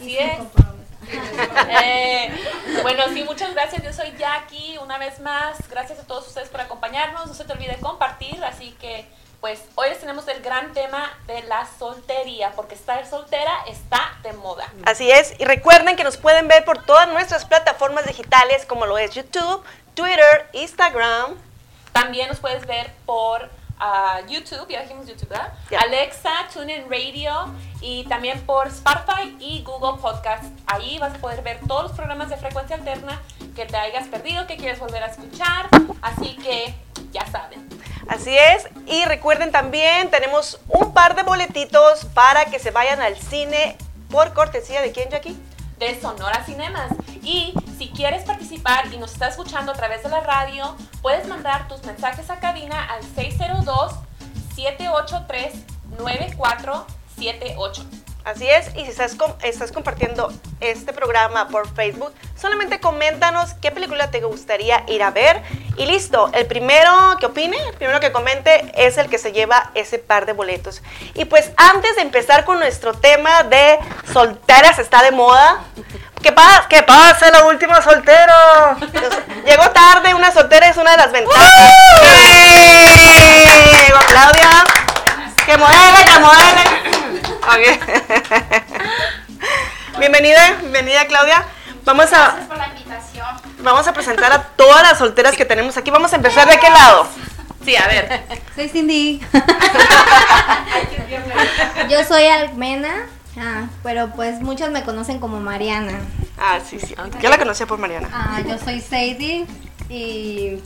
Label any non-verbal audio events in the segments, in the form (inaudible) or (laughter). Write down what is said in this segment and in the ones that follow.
Así es. (laughs) Eh, bueno, sí, muchas gracias. Yo soy Jackie, una vez más. Gracias a todos ustedes por acompañarnos. No se te olvide compartir. Así que, pues, hoy les tenemos el gran tema de la soltería, porque estar soltera está de moda. Así es. Y recuerden que nos pueden ver por todas nuestras plataformas digitales, como lo es YouTube, Twitter, Instagram. También nos puedes ver por YouTube, ya dijimos YouTube, ¿verdad? Ya. Alexa, TuneIn Radio y también por Spotify y Google Podcast. Ahí vas a poder ver todos los programas de frecuencia alterna que te hayas perdido, que quieres volver a escuchar. Así que ya saben. Así es. Y recuerden también, tenemos un par de boletitos para que se vayan al cine por cortesía de quién, Jackie? De Sonora Cinemas. Y si quieres participar y nos estás escuchando a través de la radio, puedes mandar tus mensajes a cabina al 602-783-9478. Así es, y si estás, com- estás compartiendo este programa por Facebook, solamente coméntanos qué película te gustaría ir a ver. Y listo, el primero que opine, el primero que comente es el que se lleva ese par de boletos. Y pues antes de empezar con nuestro tema de solteras está de moda, ¿qué pasa? ¿Qué pasa la última soltero? Llegó tarde, una soltera es una de las ventajas. Llegó Claudia. Que mueve, que mueve. Ok. (laughs) bienvenida, bienvenida Claudia. Vamos a, Gracias por la invitación. vamos a presentar a todas las solteras que tenemos aquí. Vamos a empezar de qué lado. Sí, a ver. Soy Cindy. (laughs) Yo soy Almena, ah, pero pues muchos me conocen como Mariana. Ah, sí, sí. Yo la conocía por Mariana. Ah, yo soy Sadie y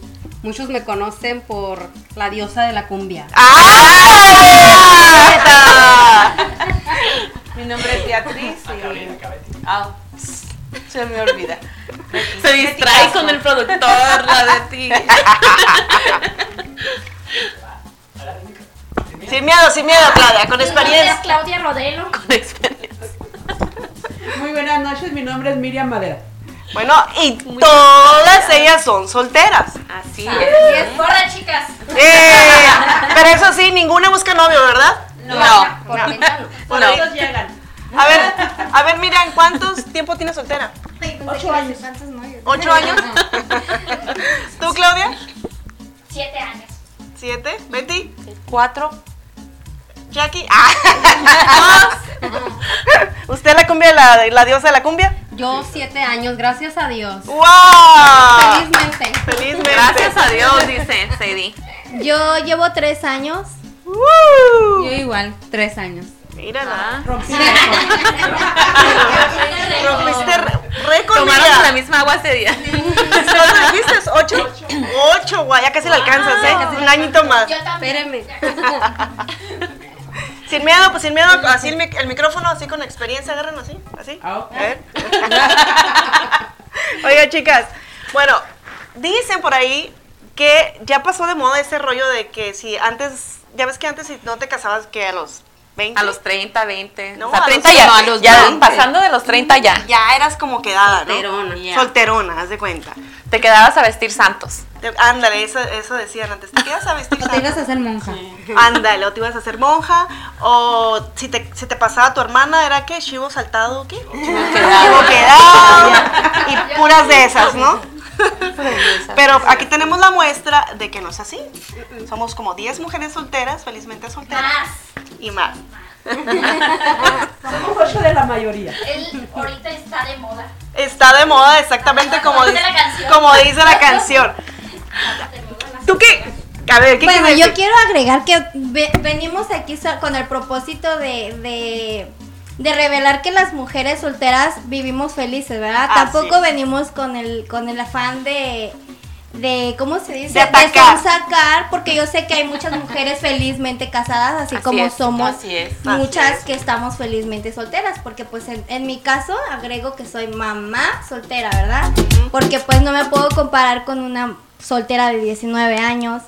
muchos me conocen por la diosa de la cumbia. ¡Ah! (laughs) Mi nombre es Beatriz y... Ah, se me olvida. Se distrae con el productor, la de ti. (laughs) Sin miedo, sin miedo, Claudia, con Mi nombre es experiencia. Claudia Rodelo. Muy buenas noches, mi nombre es Miriam Madera. Bueno, y todas ellas son solteras. Así Así es. es. Corran, chicas. Eh, pero eso sí, ninguna busca novio, ¿verdad? No. Por ahorita no. Por No. ellos llegan. A ver, a ver, Miriam, ¿cuántos tiempo tienes soltera? Ocho años. ¿Ocho años? (laughs) ¿Tú, Claudia? Siete años. ¿Siete? ¿Betty? Cuatro. ¿Jackie? (laughs) Ah. ¿Usted la cumbia, la, la diosa de la cumbia? Yo siete años, gracias a Dios. ¡Wow! Felizmente. Felizmente. Gracias a Dios, dice Sadie. (laughs) Yo llevo tres años. Yo igual, tres años. Mírala. Rompí Rompiste re- récord, Tomaron la misma agua ese día. ¿Cuánto dijiste? ¿Ocho? Ocho, guay, ya casi la alcanzas, ¿eh? Un añito más. Yo. (laughs) Sin miedo, pues sin miedo, así el, mic- el micrófono, así con experiencia, agarren así, así. Ah, ok. A ver. Oiga, chicas, bueno, dicen por ahí que ya pasó de moda ese rollo de que si antes, ya ves que antes si no te casabas que a los 20. A los 30, 20. No, o sea, a 30 los- ya. no, a los ya 20. pasando de los 30 ya. ya eras como quedada, ¿no? Solterona. Ya. Solterona, haz de cuenta. Te quedabas a vestir santos. Te- ándale, eso, eso decían antes. ¿Te quedas a (laughs) vestir O te ibas a hacer monja. Ándale, o te ibas a hacer monja, o si te, si te pasaba tu hermana, ¿era qué? ¿Chivo saltado o qué? Chivo quedado. (laughs) Y puras de esas, ¿no? Pero aquí tenemos la muestra de que no es así. Somos como 10 mujeres solteras, felizmente solteras. Más. Y más. Somos ocho de la mayoría. Él ahorita está de moda. Está de moda exactamente como, Como dice la canción. como dice la canción. ¿Tú qué? A ver, ¿qué Bueno, yo decir? quiero agregar que ve- venimos aquí con el propósito de, de, de revelar que las mujeres solteras vivimos felices, ¿verdad? Tampoco venimos con el, con el afán de, de, ¿cómo se dice? De atacar. sacar, porque yo sé que hay muchas mujeres felizmente casadas, así, Así como es, somos así es. muchas Así es. que estamos felizmente solteras, porque pues en, en mi caso agrego que soy mamá soltera, ¿verdad? Porque pues no me puedo comparar con una soltera de 19 años,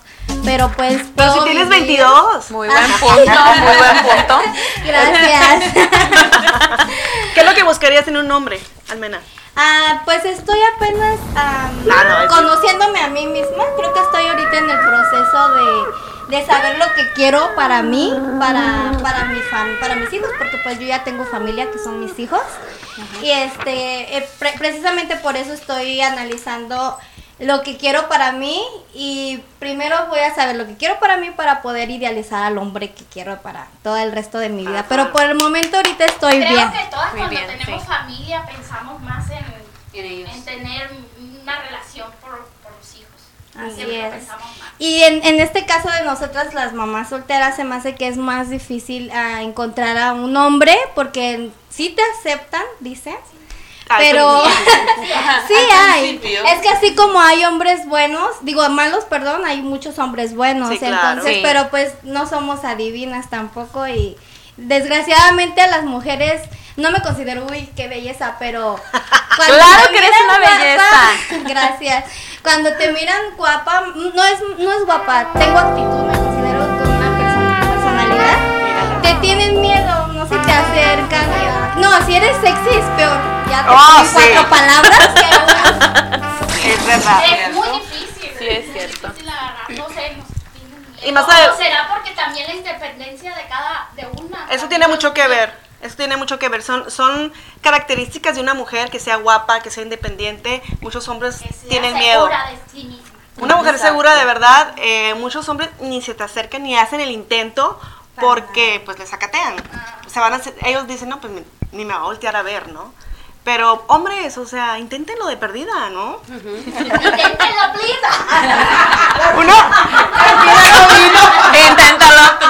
pero pues... Pero si tienes vivir- 22. Muy buen punto, muy buen (laughs) punto. Gracias. (laughs) ¿Qué es lo que buscarías en un hombre, Almena? Ah, pues estoy apenas no, conociéndome a mí misma. Creo que estoy ahorita en el proceso de, de saber lo que quiero para mí, para, para, mi fam- para mis hijos, porque pues yo ya tengo familia que son mis hijos. Y este, eh, pre- precisamente por eso estoy analizando lo que quiero para mí y primero voy a saber lo que quiero para mí para poder idealizar al hombre que quiero para todo el resto de mi vida. Ajá. Pero por el momento ahorita estoy Creo bien. que todas Muy cuando bien, tenemos sí. familia pensamos más en, En ellos. en tener una relación por, por los hijos. Así Siempre es. pensamos más. Y en, en este caso de nosotras las mamás solteras se me hace que es más difícil ah, encontrar a un hombre porque sí te aceptan, dice. Ay, Pero (laughs) sí hay. Es que así como hay hombres buenos, digo malos, perdón, hay muchos hombres buenos. Sí, claro. Entonces, Sí. pero pues no somos adivinas tampoco y desgraciadamente a las mujeres no me considero uy qué belleza, pero (laughs) cuando Claro te que eres una guapa- (laughs) gracias. Cuando te miran guapa, no es no es guapa, tengo actitud, me considero con una persona- personalidad. Te tienen miedo, no se te acercan. No, si eres sexy es peor. Ya te Oh, cuatro palabras que (laughs) una. Es verdad. Es muy difícil. Sí, es cierto. difícil agarrar, No sé, miedo. Y más O ade- será porque también la independencia de cada, de una. Eso tiene mucho que ver. Eso tiene mucho que ver. Son, son características de una mujer que sea guapa, que sea independiente. Muchos hombres tienen miedo. segura de sí misma. Una mujer Exacto. segura de verdad, eh, muchos hombres ni se te acercan ni hacen el intento porque pues les sacatean. Se van a hacer- ellos dicen, no, pues ni, ni me va a voltear a ver, ¿no? Pero hombres, o sea, inténtenlo de perdida, ¿no? Inténtenlo, please. (laughs) Uno, (laughs) Inténtalo. (laughs)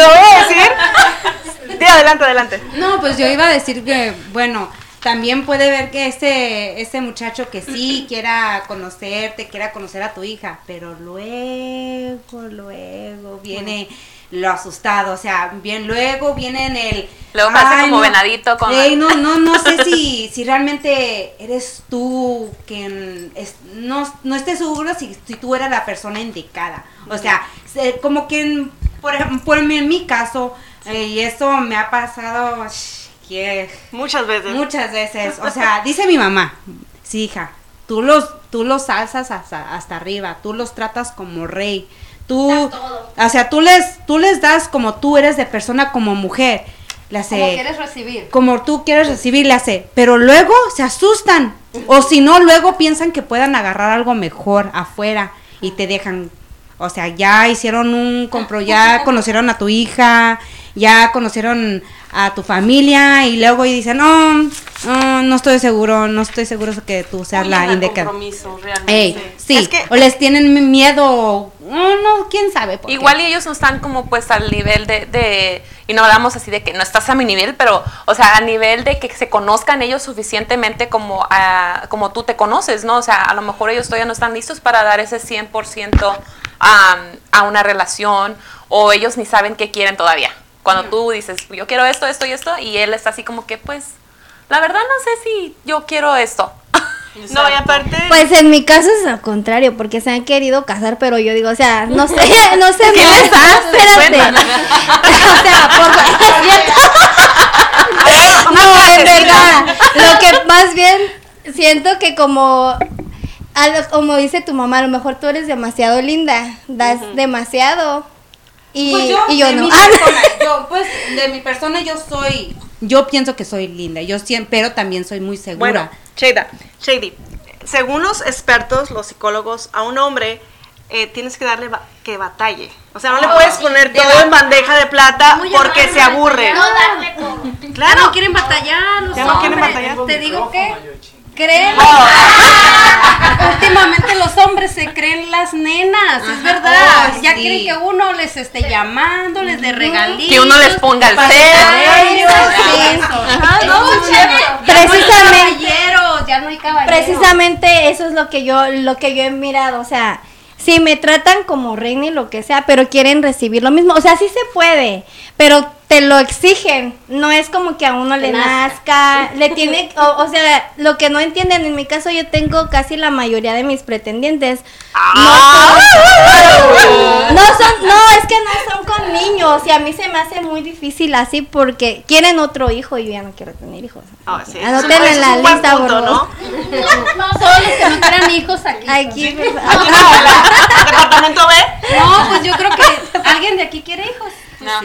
lo voy a decir. Sí, adelante, adelante. No, pues yo iba a decir que, bueno, también puede ver que ese, ese muchacho que sí quiera conocerte, quiera conocer a tu hija, pero luego, luego viene lo asustado, o sea, bien, luego viene en el... Luego "Ay, como no, venadito con- ey, no, no, no sé (laughs) si, si realmente eres tú quien es- no, no estés seguro si, si tú eres la persona indicada. O sea, se- como que, por por mi- en mi caso, eh, y eso me ha pasado Muchas veces. muchas veces. O sea, (laughs) dice mi mamá, sí, hija, tú los, tú los alzas hasta, hasta arriba, tú los tratas como rey. Tú, o sea, tú les, tú les das como tú eres de persona, como mujer. Le hace, Como quieres recibir. como tú quieres recibir, le hace, pero luego se asustan. O si no, luego piensan que puedan agarrar algo mejor afuera y te dejan. O sea, ya hicieron un compro, ya (laughs) conocieron a tu hija, ya conocieron a tu familia y luego y dicen, no, no, no estoy seguro, no estoy seguro que tú seas la indicada. compromiso, realmente. Ey, sí, Es que- o les tienen miedo, oh, no, quién sabe. por qué. Igual y ellos no están como pues al nivel de, de- y no hablamos así de que no estás a mi nivel, pero o sea, a nivel de que se conozcan ellos suficientemente como, a- como tú te conoces, ¿no? O sea, a lo mejor ellos todavía no están listos para dar ese 100% a, a una relación o ellos ni saben qué quieren todavía. Cuando tú dices, yo quiero esto, esto y esto, y él está así como que pues, la verdad no sé si yo quiero esto. (laughs) No, y aparte. Pues en mi caso es al contrario, porque se han querido casar, pero yo digo, o sea, no sé, (laughs) no sé, (laughs) ¿Qué no, les das? espérate. O sea, por. No, en verdad, lo que más bien siento que como lo- como dice tu mamá, a lo mejor tú eres demasiado linda, das demasiado. Y Pues yo, y yo de (laughs) no. persona, yo, pues de mi persona yo soy, yo pienso que soy linda, yo siempre, pero también soy muy segura. Bueno, Shady, según los expertos, los psicólogos, a un hombre eh, tienes que darle ba- que batalle. O sea, no le puedes poner todo en bandeja de plata Muy porque amable, se aburre. No darle todo. Claro. no quieren batallar, los Ya no quieren batallar. Te digo que creen (laughs) últimamente los hombres se creen las nenas, es verdad. Oh, ya sí. quieren que uno les esté llamando, les dé regalitos. Que uno les ponga el Sí. Ajá, no, Escúchame. precisamente Caballeros, ya no hay caballeros. Precisamente eso es lo que yo lo que yo he mirado, o sea, si me tratan como reina y lo que sea, pero quieren recibir lo mismo, o sea, sí se puede, pero te lo exigen, no es como que a uno le nazca, (laughs) le tiene, o, o sea, lo que no entienden, en mi caso yo tengo casi la mayoría de mis pretendientes, Ah. no son, (laughs) no son, no, es que no son con niños, si a mí se me hace muy difícil así porque quieren otro hijo y yo ya no quiero tener hijos. Ah, sí, es en la lista, punto, por ¿no? (laughs) favor. Todos los que no quieran hijos aquí. Aquí, Departamento B. No, pues yo creo que alguien de aquí quiere hijos. No.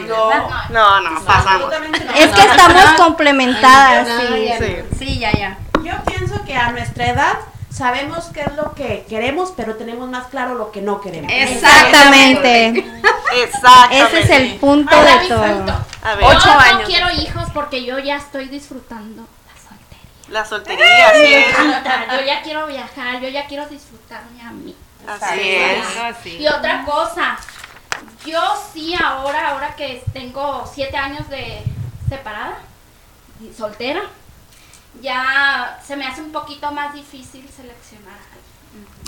No, no, pasamos. es que estamos complementadas, sí. Sí. Sí, ya, ya. Yo pienso que a nuestra edad sabemos qué es lo que queremos, pero tenemos más claro lo que no queremos. Exactamente. Exactamente. Ese es el punto Ahora de todo. punto. A ver, Yo Ocho no años. quiero hijos porque yo ya estoy disfrutando la soltería. la soltería, así es. Yo ya quiero viajar, yo ya quiero disfrutarme a mí. Así es. Y otra cosa, yo sí ahora, ahora que tengo siete años de separada y soltera, ya se me hace un poquito más difícil seleccionar.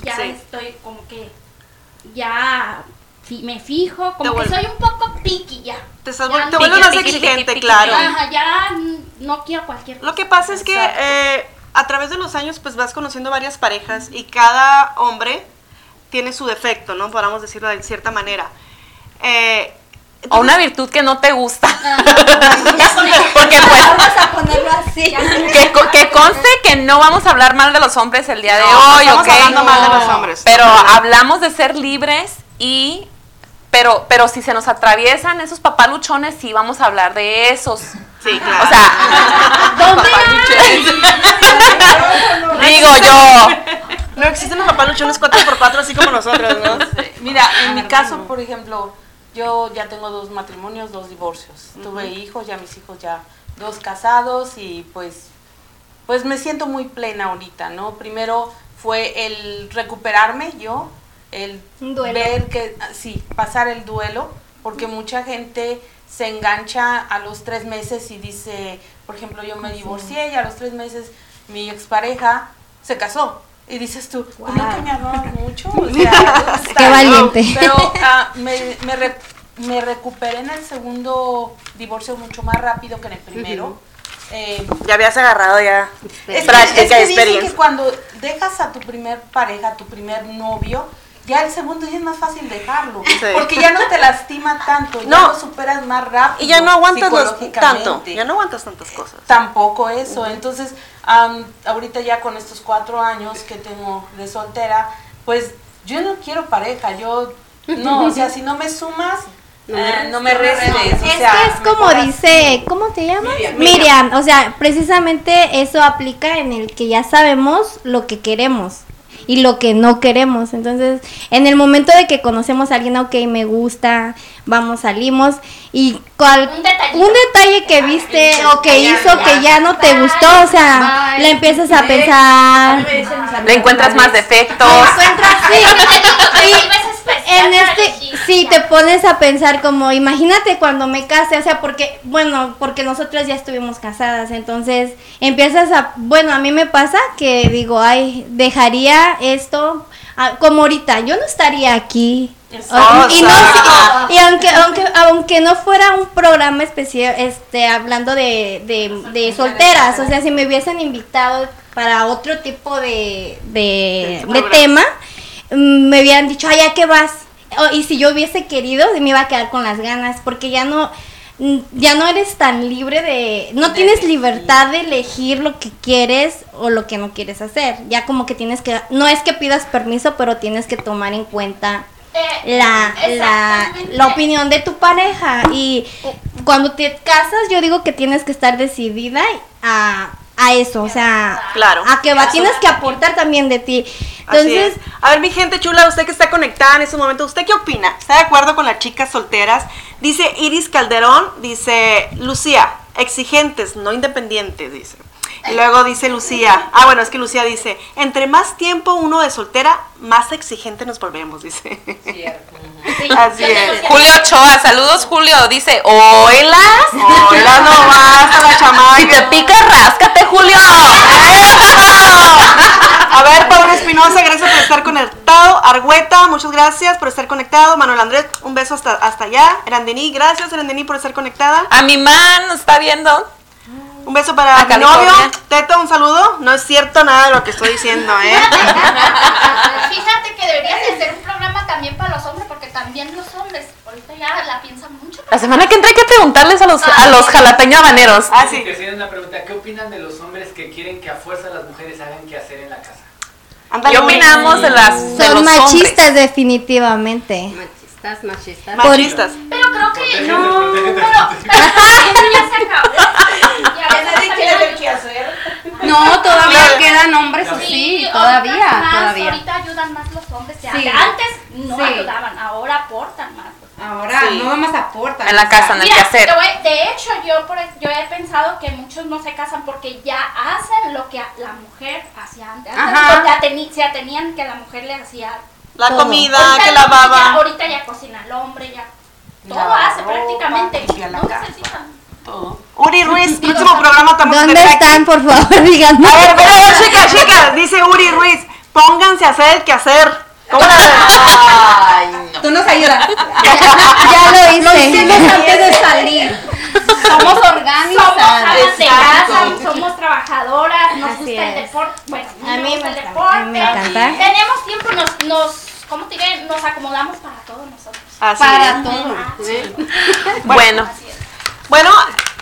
Ya Sí. estoy como que ya me fijo, como que soy un poco piqui ya. Te, estás, Ya te vuelves más exigente, piqui, claro. Ajá, ya no quiero cualquier cosa. Lo que pasa es que eh, a través de los años pues vas conociendo varias parejas y cada hombre tiene su defecto, ¿no? Podríamos decirlo de cierta manera. Eh, O una virtud que no te gusta. (laughs) Porque Porque pues Vamos a ponerlo así. que, que conste que no vamos a hablar mal de los hombres el día de no, no hoy, estamos ¿ok? hablando mal de los hombres. Pero hablamos de ser libres y pero pero si se nos atraviesan esos papaluchones sí vamos a hablar de esos. Sí, claro. O sea, (laughs) (laughs) digo yo, no existen los papaluchones 4x4 así como nosotros, ¿no? Mira, en mi caso, por ejemplo, yo ya tengo dos matrimonios, dos divorcios. Tuve hijos, ya mis hijos ya dos casados y pues pues me siento muy plena ahorita, ¿no? Primero fue el recuperarme yo, el duelo. ver que ah, sí, pasar el duelo, porque mucha gente se engancha a los tres meses y dice, por ejemplo, yo me divorcié y a los tres meses mi expareja se casó. Y dices tú, pues no que me amaban mucho. (laughs) O sea, Qué valiente. Pero ah, me, me, re- me recuperé en el segundo divorcio mucho más rápido que en el primero. Eh, Ya habías agarrado ya es práctica, es que dicen experiencia. que cuando dejas a tu primer pareja, a tu primer novio, ya el segundo ya es más fácil dejarlo. Sí. Porque ya no te lastima tanto, ya No. lo superas más rápido. Y ya no aguantas los, tanto, ya no aguantas tantas cosas. Tampoco eso. Entonces, am, ahorita ya con estos cuatro años que tengo de soltera, pues yo no quiero pareja. Yo, no, o sea, si no me sumas, eh, no me restes. o Es sea, que es como dice, ¿cómo te llamas? Miriam. Miriam. o sea, precisamente eso aplica en el que ya sabemos lo que queremos y lo que no queremos. Entonces, en el momento de que conocemos a alguien, ok, me gusta, vamos, salimos y cual, Un detalle que viste o que hizo que ya. no te gustó, o sea, le empiezas a pensar, le encuentras más defectos. encuentras, sí, (laughs) especial en este, sí, te pones a pensar como, imagínate cuando me case, o sea, porque, bueno, porque nosotras ya estuvimos casadas, entonces empiezas a, bueno, a mí me pasa que digo, ay, dejaría esto, ah, como ahorita, yo no estaría aquí. Y, no, y aunque, aunque, aunque no fuera un programa especial, este, hablando de, de, de solteras, o sea, si me hubiesen invitado para otro tipo de, de, de tema, me hubieran dicho, ay, ¿a qué vas? O- y si yo hubiese querido, me iba a quedar con las ganas, porque ya no, mm, ya no eres tan libre de, no De tienes elegir. libertad de elegir lo que quieres o lo que no quieres hacer. Ya como que tienes que, no es que pidas permiso, pero tienes que tomar en cuenta Eh, la, la, la opinión de tu pareja. Y cuando te casas, yo digo que tienes que estar decidida a, a eso, o sea, Claro. a que va, tienes que aportar también de ti. Entonces, es. A ver, mi gente chula, usted que está conectada en este momento, ¿usted qué opina? ¿Está de acuerdo con las chicas solteras? Dice Iris Calderón, dice Lucía, exigentes, no independientes, dice. Y luego dice Lucía, ah, bueno, es que Lucía dice, entre más tiempo uno de soltera, más exigente nos volvemos, dice. Sí, Así es. Julio Ochoa, saludos Julio, dice, oilas. Hola nomás a la chamaca. Si te pica, ráscate, Julio. A ver, Pablo Espinosa, gracias por estar conectado. Argüeta, muchas gracias por estar conectado. Manuel Andrés, un beso hasta, hasta allá. Erandení, gracias, Erandení, por estar conectada. A mi man nos está viendo. Un beso para A mi novio. Teto, un saludo. No es cierto nada de lo que estoy diciendo, ¿eh? (laughs) Fíjate que deberías de hacer un programa también para los hombres porque también los hombres, ahorita ya la piensan mucho. La semana que entra hay que preguntarles a los, a los jalapeño habaneros. Ah, Sí, que una pregunta. ¿Qué opinan de los hombres que quieren que a fuerza las mujeres hagan qué hacer en la casa? ¿Qué opinamos de las de Son los machistas hombres? definitivamente. Machistas, machistas. Machistas. Pero creo que Protégete, no, protégete. pero, ya se acabó. (laughs) Ya, Nadie quiere qué hacer. No, todavía Claro. quedan hombres Sí, así, ahorita todavía, más, todavía. Ahorita ayudan más los hombres. ya. Sí. Antes no Sí. ayudaban, ahora aportan más. Ahora Sí. no nomás aportan. En la casa, en el Mira, quehacer. de hecho, yo, por, yo he pensado que muchos no se casan porque ya hacen lo que la mujer hacía antes. Antes ya teni- se atenían que la mujer le hacía La Todo. comida, Ahorita que lavaba. ahorita ya cocina el hombre, ya. Todo Lava hace ropa, prácticamente. limpia la No casa. necesitan. Todo. Uri Ruiz, (laughs) próximo programa estamos ¿Dónde están, por favor? (laughs) Díganme. A ver, pero chicas, chicas, dice Uri Ruiz, pónganse a hacer el quehacer. ¿Cómo la? Ay, no. Tú nos ayudas. (laughs) Ya lo hice. antes de salir. Somos Somos organizadas. amas de casa, somos trabajadoras, nos Así gusta el es. deporte. Bueno, A mí gusta me el encanta, deporte. a me encanta. Tenemos tiempo, nos, nos, ¿cómo te diré? Nos acomodamos para todos nosotros. Así Para es. todo. Bueno. Bueno,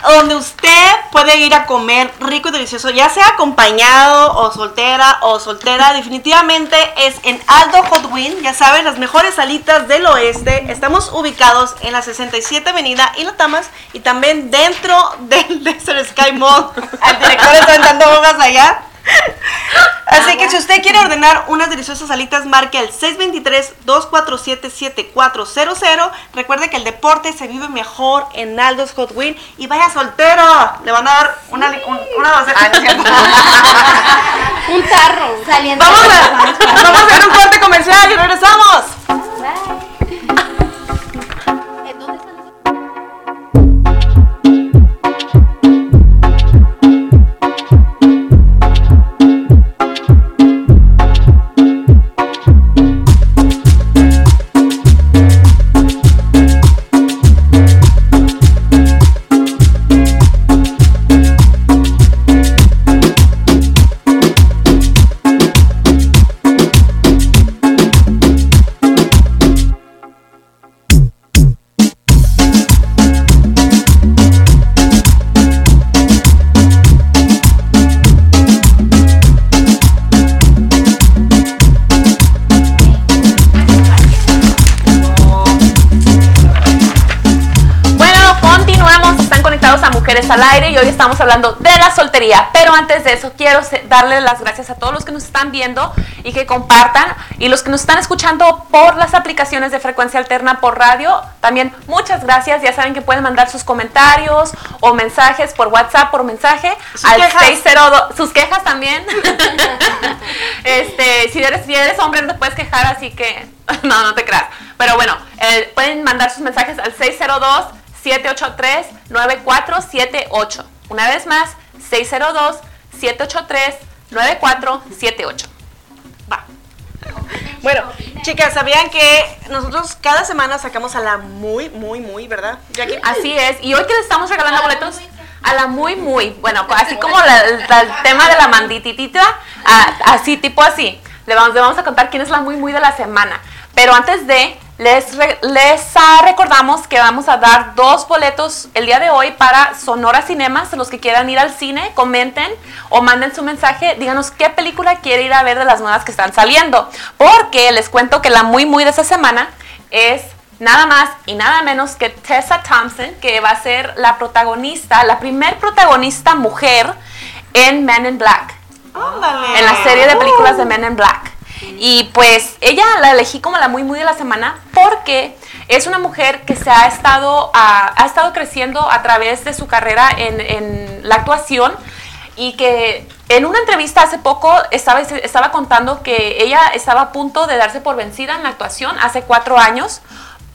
donde usted puede ir a comer rico y delicioso, ya sea acompañado o soltera o soltera, definitivamente es en Aldo Hot Wing, ya saben, las mejores salitas del oeste. Estamos ubicados en la 67 Avenida y La Tamas y también dentro del (laughs) Desert Sky Mall. El director está aventando bombas allá. (laughs) Así que si usted quiere ordenar unas deliciosas salitas, marque el 623-247-7400. Recuerde que el deporte se vive mejor en Aldo's Hot Wing y vaya soltero. Le van a dar una, li- un- una docena. Ah. (laughs) Un tarro. Saliendo vamos, a, vamos a hacer un corte comercial y regresamos. Bueno, hablando de la soltería. Pero antes de eso, quiero darle las gracias a todos los que nos están viendo y que compartan. Y los que nos están escuchando por las aplicaciones de frecuencia alterna por radio, también muchas gracias. Ya saben que pueden mandar sus comentarios o mensajes por WhatsApp, por mensaje Sus al quejas. 602. Sus quejas también. (laughs) este, si eres, si eres hombre, no te puedes quejar, así que (laughs) no, no te creas. Pero bueno, eh, pueden mandar sus mensajes al 602-783-9478. Una vez más, 602-783-9478. Va. Bueno, chicas, ¿sabían que nosotros cada semana sacamos a la muy, muy, muy, ¿verdad? Jackie? Así es. Y hoy que les estamos regalando boletos a la muy, muy, bueno, así como la- la- el tema de la mandititita, a- así, tipo así. Le vamos, le vamos a contar quién es la muy, muy de la semana. Pero antes de, les, les ah, recordamos que vamos a dar dos boletos el día de hoy para Sonora Cinemas. Los que quieran ir al cine, comenten o manden su mensaje. Díganos qué película quiere ir a ver de las nuevas que están saliendo. Porque les cuento que la muy, muy de esta semana es nada más y nada menos que Tessa Thompson, que va a ser la protagonista, la primer protagonista mujer en Men in Black, en la serie de películas de Men in Black. Y pues ella la elegí como la muy muy de la semana porque es una mujer que se ha estado, ah, ha estado creciendo a través de su carrera en, en la actuación y que en una entrevista hace poco estaba, estaba contando que ella estaba a punto de darse por vencida en la actuación hace cuatro años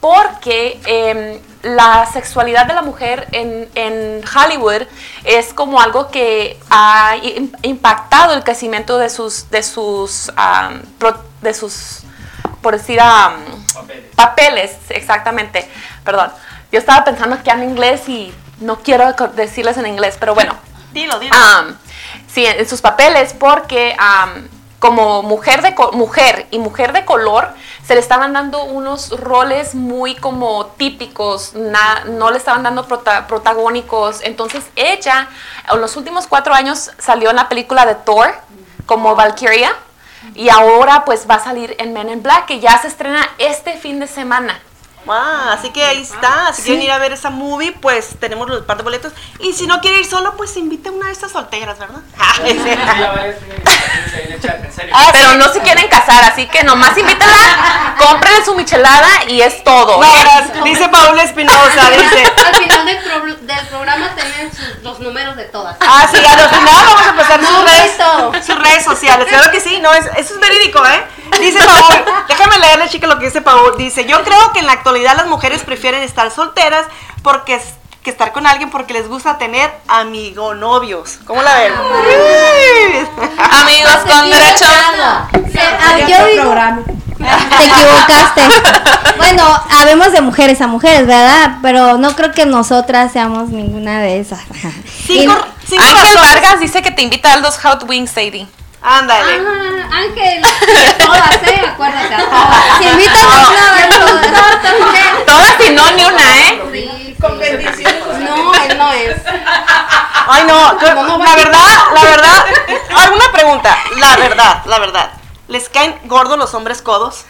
porque em, la sexualidad de la mujer en, en Hollywood es como algo que ha im- impactado el crecimiento de sus, de sus, pro- de sus, por decir, am, Papeles. papeles, exactamente. Perdón, yo estaba pensando que en inglés y no quiero decirles en inglés, pero bueno. Dilo, dilo. Am, sí, en sus papeles, porque como mujer de mujer y mujer de color se le estaban dando unos roles muy como típicos, na- no le estaban dando prota- protagónicos. Entonces ella en los últimos cuatro años salió en la película de Thor como Valkyria y ahora pues va a salir en Men in Black que ya se estrena este fin de semana. Ah, así que ahí está. Si quieren ir a ver esa movie, pues tenemos los par de boletos. Y si no quiere ir solo, pues invite a una de estas solteras, ¿verdad? (laughs) Ah, Pero no se quieren casar, así que nomás invítala, cómprenle su michelada y es todo. Dice Paula Espinosa, dice. Al final del, pro- del programa tienen sus- los números de todas. Ah, sí, a los final vamos a pasar sus redes, sus redes sociales. Claro que sí, no, es- eso es verídico, ¿eh? Dice Paul, déjame leerle, chica, lo que dice Paul. Dice, yo creo que en la actualidad las mujeres prefieren estar solteras porque es- que estar con alguien porque les gusta tener amigo novios. ¿Cómo la ven? Amigos con derecho. Ah, yo digo-. Te equivocaste. Bueno, habemos de mujeres a mujeres, ¿verdad? Pero no creo que nosotras seamos ninguna de esas. Cinco, Y- cinco Ángel razones. Vargas dice que te invita a los Hot Wings, Sadie. Ándale. Ah, Ángel, todas, ¿eh? Acuérdate, a todas. (laughs) Si invitan a una todas. Todas y no ni una, ¿eh? Sí, sí. No, él no es. Ay, no, la verdad, la verdad. Alguna pregunta, la verdad, la verdad. ¿Les caen gordos los hombres codos?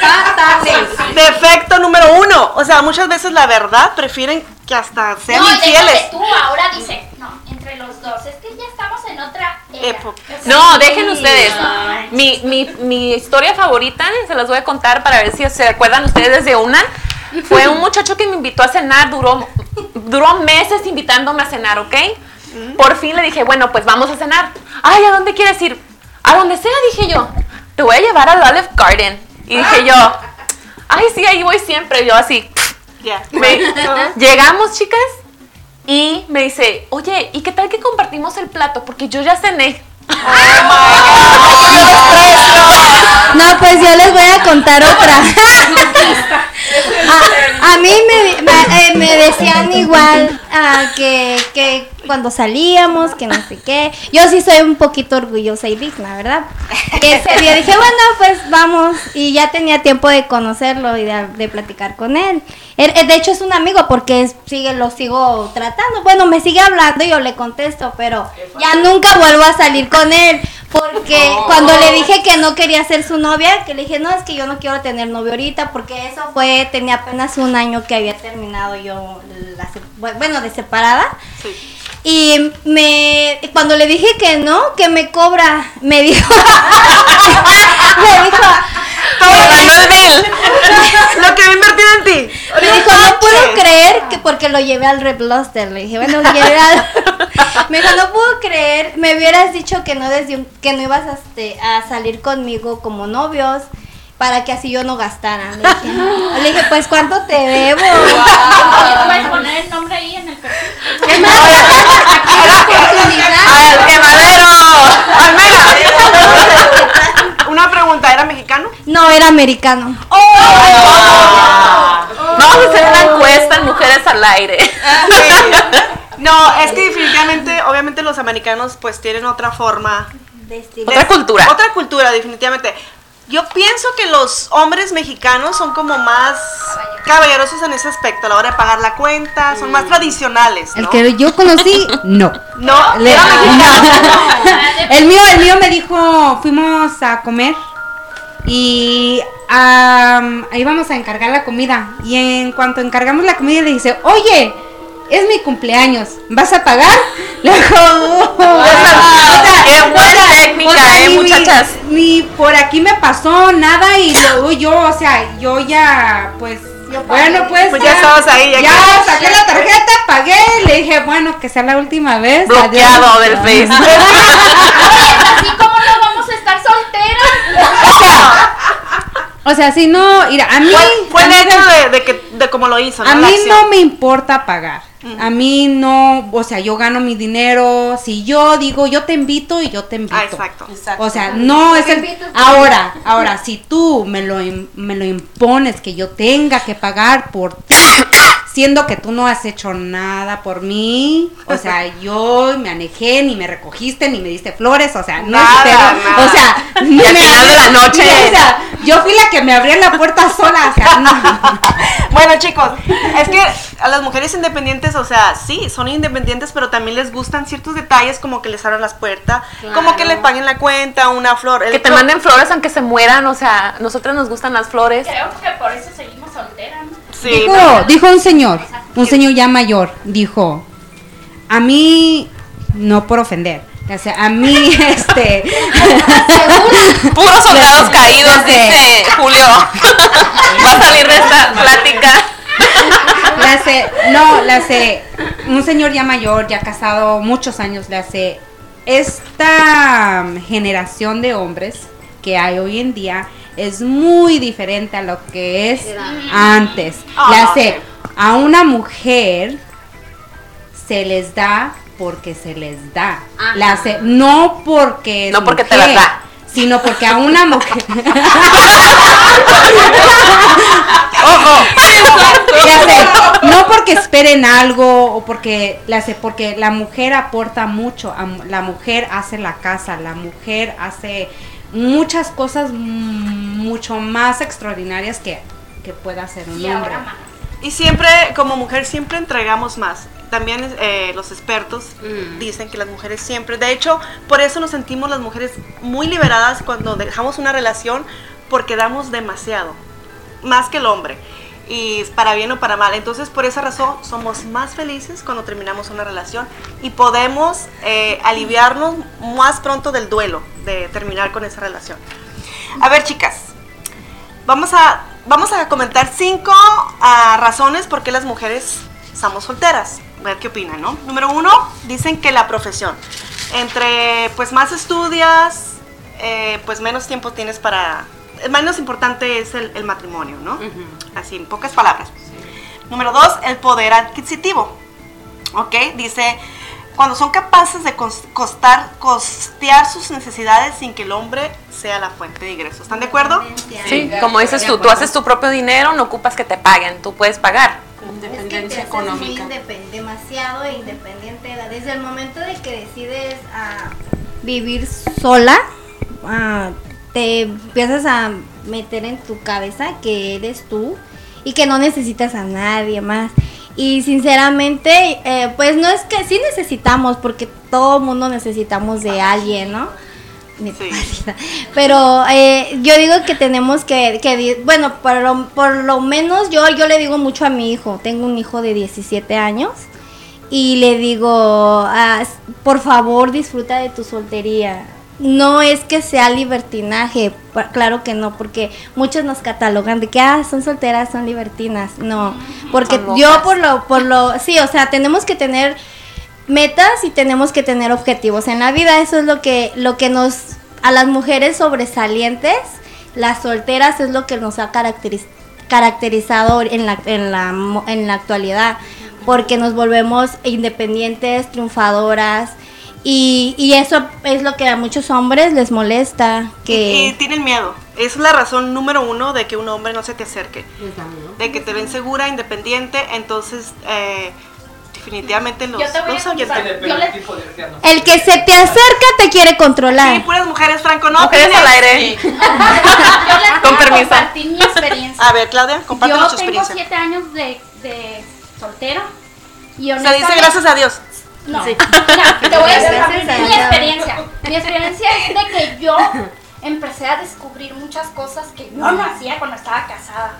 Fatales. Defecto número uno. O sea, muchas veces la verdad prefieren que hasta sean No, y infieles. tú ahora dices, no, entre los dos, es que ya estamos en otra era. Época. No, dejen ustedes. Mi, mi, mi historia favorita, se las voy a contar para ver si se acuerdan ustedes de una. Fue un muchacho que me invitó a cenar, duró, duró meses invitándome a cenar, ¿ok? Por fin le dije, bueno, pues vamos a cenar. Ay, ¿a dónde quieres ir? A donde sea, dije yo. Te voy a llevar al Olive Garden. Y dije yo, ay, sí, ahí voy siempre. Yo así, Ya. me- (laughs) llegamos, chicas, y me dice, oye, ¿y qué tal que compartimos el plato? Porque yo ya cené. (laughs) No, pues yo les voy a contar otra. (laughs) a, a mí me, me, eh, me decían igual ah, que, que cuando salíamos, que no sé qué. Yo sí soy un poquito orgullosa y digna, ¿verdad? Y ese día dije, bueno, pues vamos. Y ya tenía tiempo de conocerlo y de, de platicar con él. Eh, De hecho es un amigo porque es- sigue, lo sigo tratando. Bueno, me sigue hablando y yo le contesto, pero ya nunca vuelvo a salir con él. Porque cuando le dije que no quería ser su novia, que le dije, no, es que yo no quiero tener novio ahorita, porque eso fue, tenía apenas un año que había terminado yo, la bueno, de separada. Y me, cuando le dije que no, que me cobra, me dijo, (laughs) me dijo. Lo que he invertido en ti. me dijo, no puedo creer que porque lo llevé al Red Lobster. Le dije, bueno, lo llevé al... (laughs) Me dijo, no puedo creer, me hubieras dicho que no desde un- que no ibas a, este, a salir conmigo como novios para que así yo no gastara. Le dije, le dije, pues ¿cuánto te debo? (laughs) ¿Puedes poner el nombre ahí en el perfil? Es más, ¡Al quemadero! Una pregunta, ¿era mexicano? No, era americano. Vamos a hacer una encuesta en Mujeres al Aire. No, es que definitivamente, obviamente los americanos pues tienen otra forma. De. Otra cultura. Otra cultura, definitivamente. Yo pienso que los hombres mexicanos son como más caballerosos en ese aspecto, a la hora de pagar la cuenta, son más tradicionales, ¿no? El que yo conocí, (laughs) no. No, Le- era mexicano. (laughs) el mío, el mío me dijo, fuimos a comer y am, ahí vamos a encargar la comida. Y en cuanto encargamos la comida le dice, oye, es mi cumpleaños, ¿vas a pagar? Le dijo, "Oh". O sea, Qué buena o sea, técnica, o sea, eh, ni- muchachas. Ni por aquí me pasó nada y luego yo, o sea, yo ya, pues, bueno, pues, Pues ya estabas ahí, ya ya saqué la tarjeta, pagué, le dije, bueno, que sea la última vez. Bloqueado adiós". del Face. (laughs) Así como no vamos a estar solteras. O sea, si no, mira, a mí, Fue, fue a el hecho de- de, que, de cómo lo hizo, ¿no? a mí no me importa pagar. A mí no, o sea, yo gano mi dinero. Si yo digo, yo te invito y yo te invito. Ah, exacto. Exacto. O sea, no es el. Ahora, ahora, si tú me lo, me lo impones que yo tenga que pagar por ti, siendo que tú no has hecho nada por mí, o sea, (laughs) yo me anejé, ni me recogiste, ni me diste flores, o sea, no Nada, o sea, al me final de la noche- o sea, yo fui la que me abría la puerta sola, o sea, no. (laughs) Bueno, chicos, es que a las mujeres independientes, o sea, sí, son independientes, pero también les gustan ciertos detalles como que les abran las puertas, como que le paguen la cuenta, una flor. el Que te manden flores aunque se mueran, o sea, nosotras nos gustan las flores. Creo que por eso seguimos solteras, ¿no? Sí, dijo, no. dijo un señor, un señor ya mayor, dijo, a mí, no por ofender, o sea, a mí, (laughs) este, Puros soldados caídos, dice Julio. (laughs) Va a salir de esta plática. le hace, no, le hace, un señor ya mayor, ya casado muchos años, le hace, esta generación de hombres que hay hoy en día es muy diferente a lo que es antes. Le no, hace, sí. a una mujer se les da porque se les da. Le hace, no porque es No porque te las da. Sino porque a una mujer. (laughs) Hace, no porque esperen algo o porque le hace, porque la mujer aporta mucho, la mujer hace la casa, la mujer hace muchas cosas mucho más extraordinarias que, que pueda hacer un Y hombre. ahora más. Y siempre, como mujer, siempre entregamos más. También eh, los expertos dicen que las mujeres siempre, de hecho, por eso nos sentimos las mujeres muy liberadas cuando dejamos una relación, porque damos demasiado, más que el hombre, y es para bien o para mal. Entonces, por esa razón, somos más felices cuando terminamos una relación y podemos eh, aliviarnos más pronto del duelo de terminar con esa relación. A ver, chicas, Vamos a, vamos a comentar cinco ah, razones por qué las mujeres estamos solteras. A ver qué opinan, ¿no? Número uno, dicen que la profesión. Entre pues más estudias, eh, pues menos tiempo tienes para... Menos importante es el, el matrimonio, ¿no? Así, en pocas palabras. Número dos, el poder adquisitivo. ¿Ok? Dice, cuando son capaces de cos- costar, costear sus necesidades sin que el hombre sea la fuente de ingresos. ¿Están de acuerdo? Sí, como dices tú, tú haces tu propio dinero, no ocupas que te paguen, tú puedes pagar. Independencia es que te económica. independ- demasiado independiente. Desde el momento de que decides ah, vivir sola, ah, te empiezas a meter en tu cabeza que eres tú y que no necesitas a nadie más. Y sinceramente, eh, pues no es que sí necesitamos, porque todo mundo necesitamos de alguien, ¿no? Sí. Pero eh, yo digo que tenemos que, que bueno, por lo, por lo menos yo, yo le digo mucho a mi hijo, tengo un hijo de 17 años y le digo, ah, por favor disfruta de tu soltería. No es que sea libertinaje, claro que no, porque muchos nos catalogan de que ah, son solteras, son libertinas. No, porque Son yo por lo, por lo, sí, o sea, tenemos que tener metas y tenemos que tener objetivos en la vida. Eso es lo que, lo que nos, a las mujeres sobresalientes, las solteras es lo que nos ha caracteriz- caracterizado en la, en la, en la actualidad, porque nos volvemos independientes, triunfadoras. Y, y eso es lo que a muchos hombres les molesta, Y, que... y tienen miedo. Es la razón número uno de que un hombre no se te acerque. De que te ven segura, independiente. Entonces, eh, definitivamente los, Yo te voy a los Yo del le-. El que se te acerca te quiere controlar. Sí, puras mujeres, Franco, no Mujeres al aire. Yo les Con a permiso. compartir mi experiencia. A ver, Claudia, compártenos Yo tu tengo experiencia. siete años de, de soltera. Y Se dice gracias a Dios. No, mira, (laughs) te voy a decir mi experiencia. Mi experiencia es de que yo empecé a descubrir muchas cosas que yo no hacía cuando estaba casada.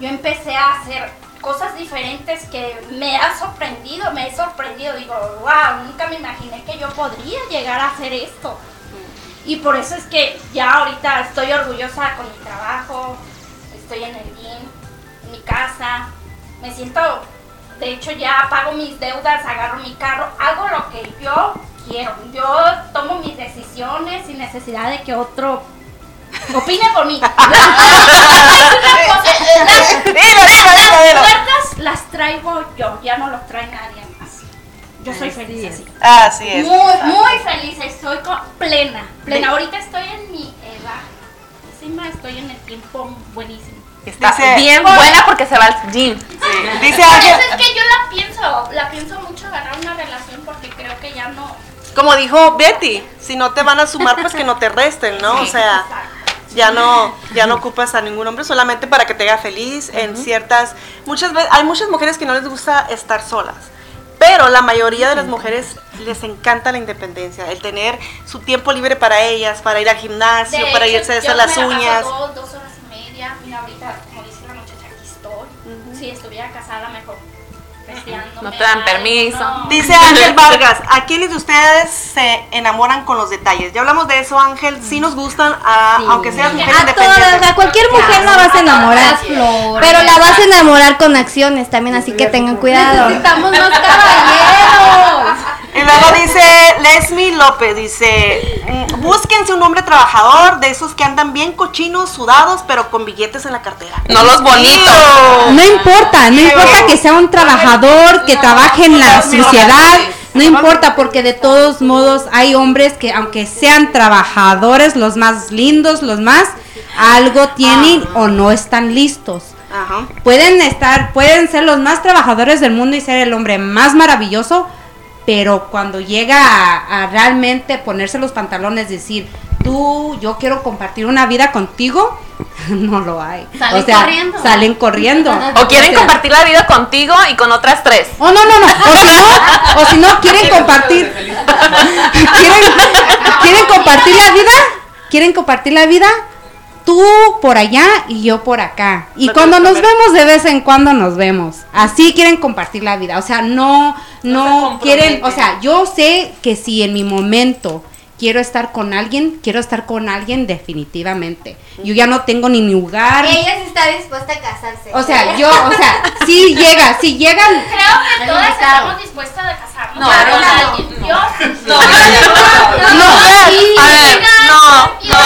Yo empecé a hacer cosas diferentes que me ha sorprendido, me he sorprendido. Digo, wow, nunca me imaginé que yo podría llegar a hacer esto. Y por eso es que ya ahorita estoy orgullosa con mi trabajo, estoy en el gym, en mi casa, me siento, de hecho ya pago mis deudas, agarro mi carro, hago lo que yo quiero. Yo tomo mis decisiones sin necesidad de que otro opine por mí. (laughs) (laughs) Las Dilo, dilo, dilo, dilo. puertas las traigo yo, ya no los trae nadie más. Yo soy feliz así. Así es. Muy, muy feliz, estoy plena, plena. Ahorita estoy en mi edad. Encima estoy en el tiempo buenísimo. Está Dice- bien buena porque se va al gym. Dice Por Ángel, eso es que yo la pienso, la pienso mucho ganar una relación porque creo que ya no. como dijo Betty, si no te van a sumar, pues que no te resten, ¿no? O sea, ya no, ya no ocupas a ningún hombre solamente para que te haga feliz en ciertas, muchas veces, hay muchas mujeres que no les gusta estar solas. Pero la mayoría de las mujeres les encanta la independencia, el tener su tiempo libre para ellas, para ir al gimnasio, De para hecho, irse a hacer las uñas. Dos, dos horas media. Mira, ahorita, como dice la muchacha, aquí estoy. Si estuviera casada, mejor. No te dan permiso. no. Dice Ángel Vargas, ¿a quiénes de ustedes se enamoran con los detalles? Ya hablamos de eso, Ángel. Sí nos gustan, a- aunque seas mujer A todas, cualquier mujer la vas a enamorar. Pero la vas a enamorar con acciones también, así que tengan cuidado. Necesitamos más caballeros. Y luego dice Lesmi López, dice, mm, búsquense un hombre trabajador, de esos que andan bien cochinos, sudados, pero con billetes en la cartera. No los bonitos. No importa, no importa que sea un trabajador, que trabaje en la sociedad, no importa porque de todos modos hay hombres que aunque sean trabajadores, los más lindos, los más, algo tienen o no están listos. Ajá. Pueden estar, pueden ser los más trabajadores del mundo y ser el hombre más maravilloso, pero cuando llega a, a realmente ponerse los pantalones, decir, tú, yo quiero compartir una vida contigo, (laughs) no lo hay. Salen o sea, corriendo. salen corriendo. (laughs) O quieren sea, compartir la vida contigo y con otras tres. Oh, no, no, no. O si no, o si no quieren compartir. (laughs) ¿Quieren, quieren compartir la vida? ¿Quieren compartir la vida? Tú por allá y yo por acá. Y Pero cuando nos vemos, de vez en cuando nos vemos. Así quieren compartir la vida. O sea, no, no, quieren. O sea, yo sé que si en mi momento quiero estar con alguien, quiero estar con alguien definitivamente. Yo ya no tengo ni lugar. Ella sí está dispuesta a casarse. O sea, yo, o sea, si llega, si llegan Creo que todas estamos dispuestas a casarnos. No, no, no. No, No, sí. a ver, no, no. No,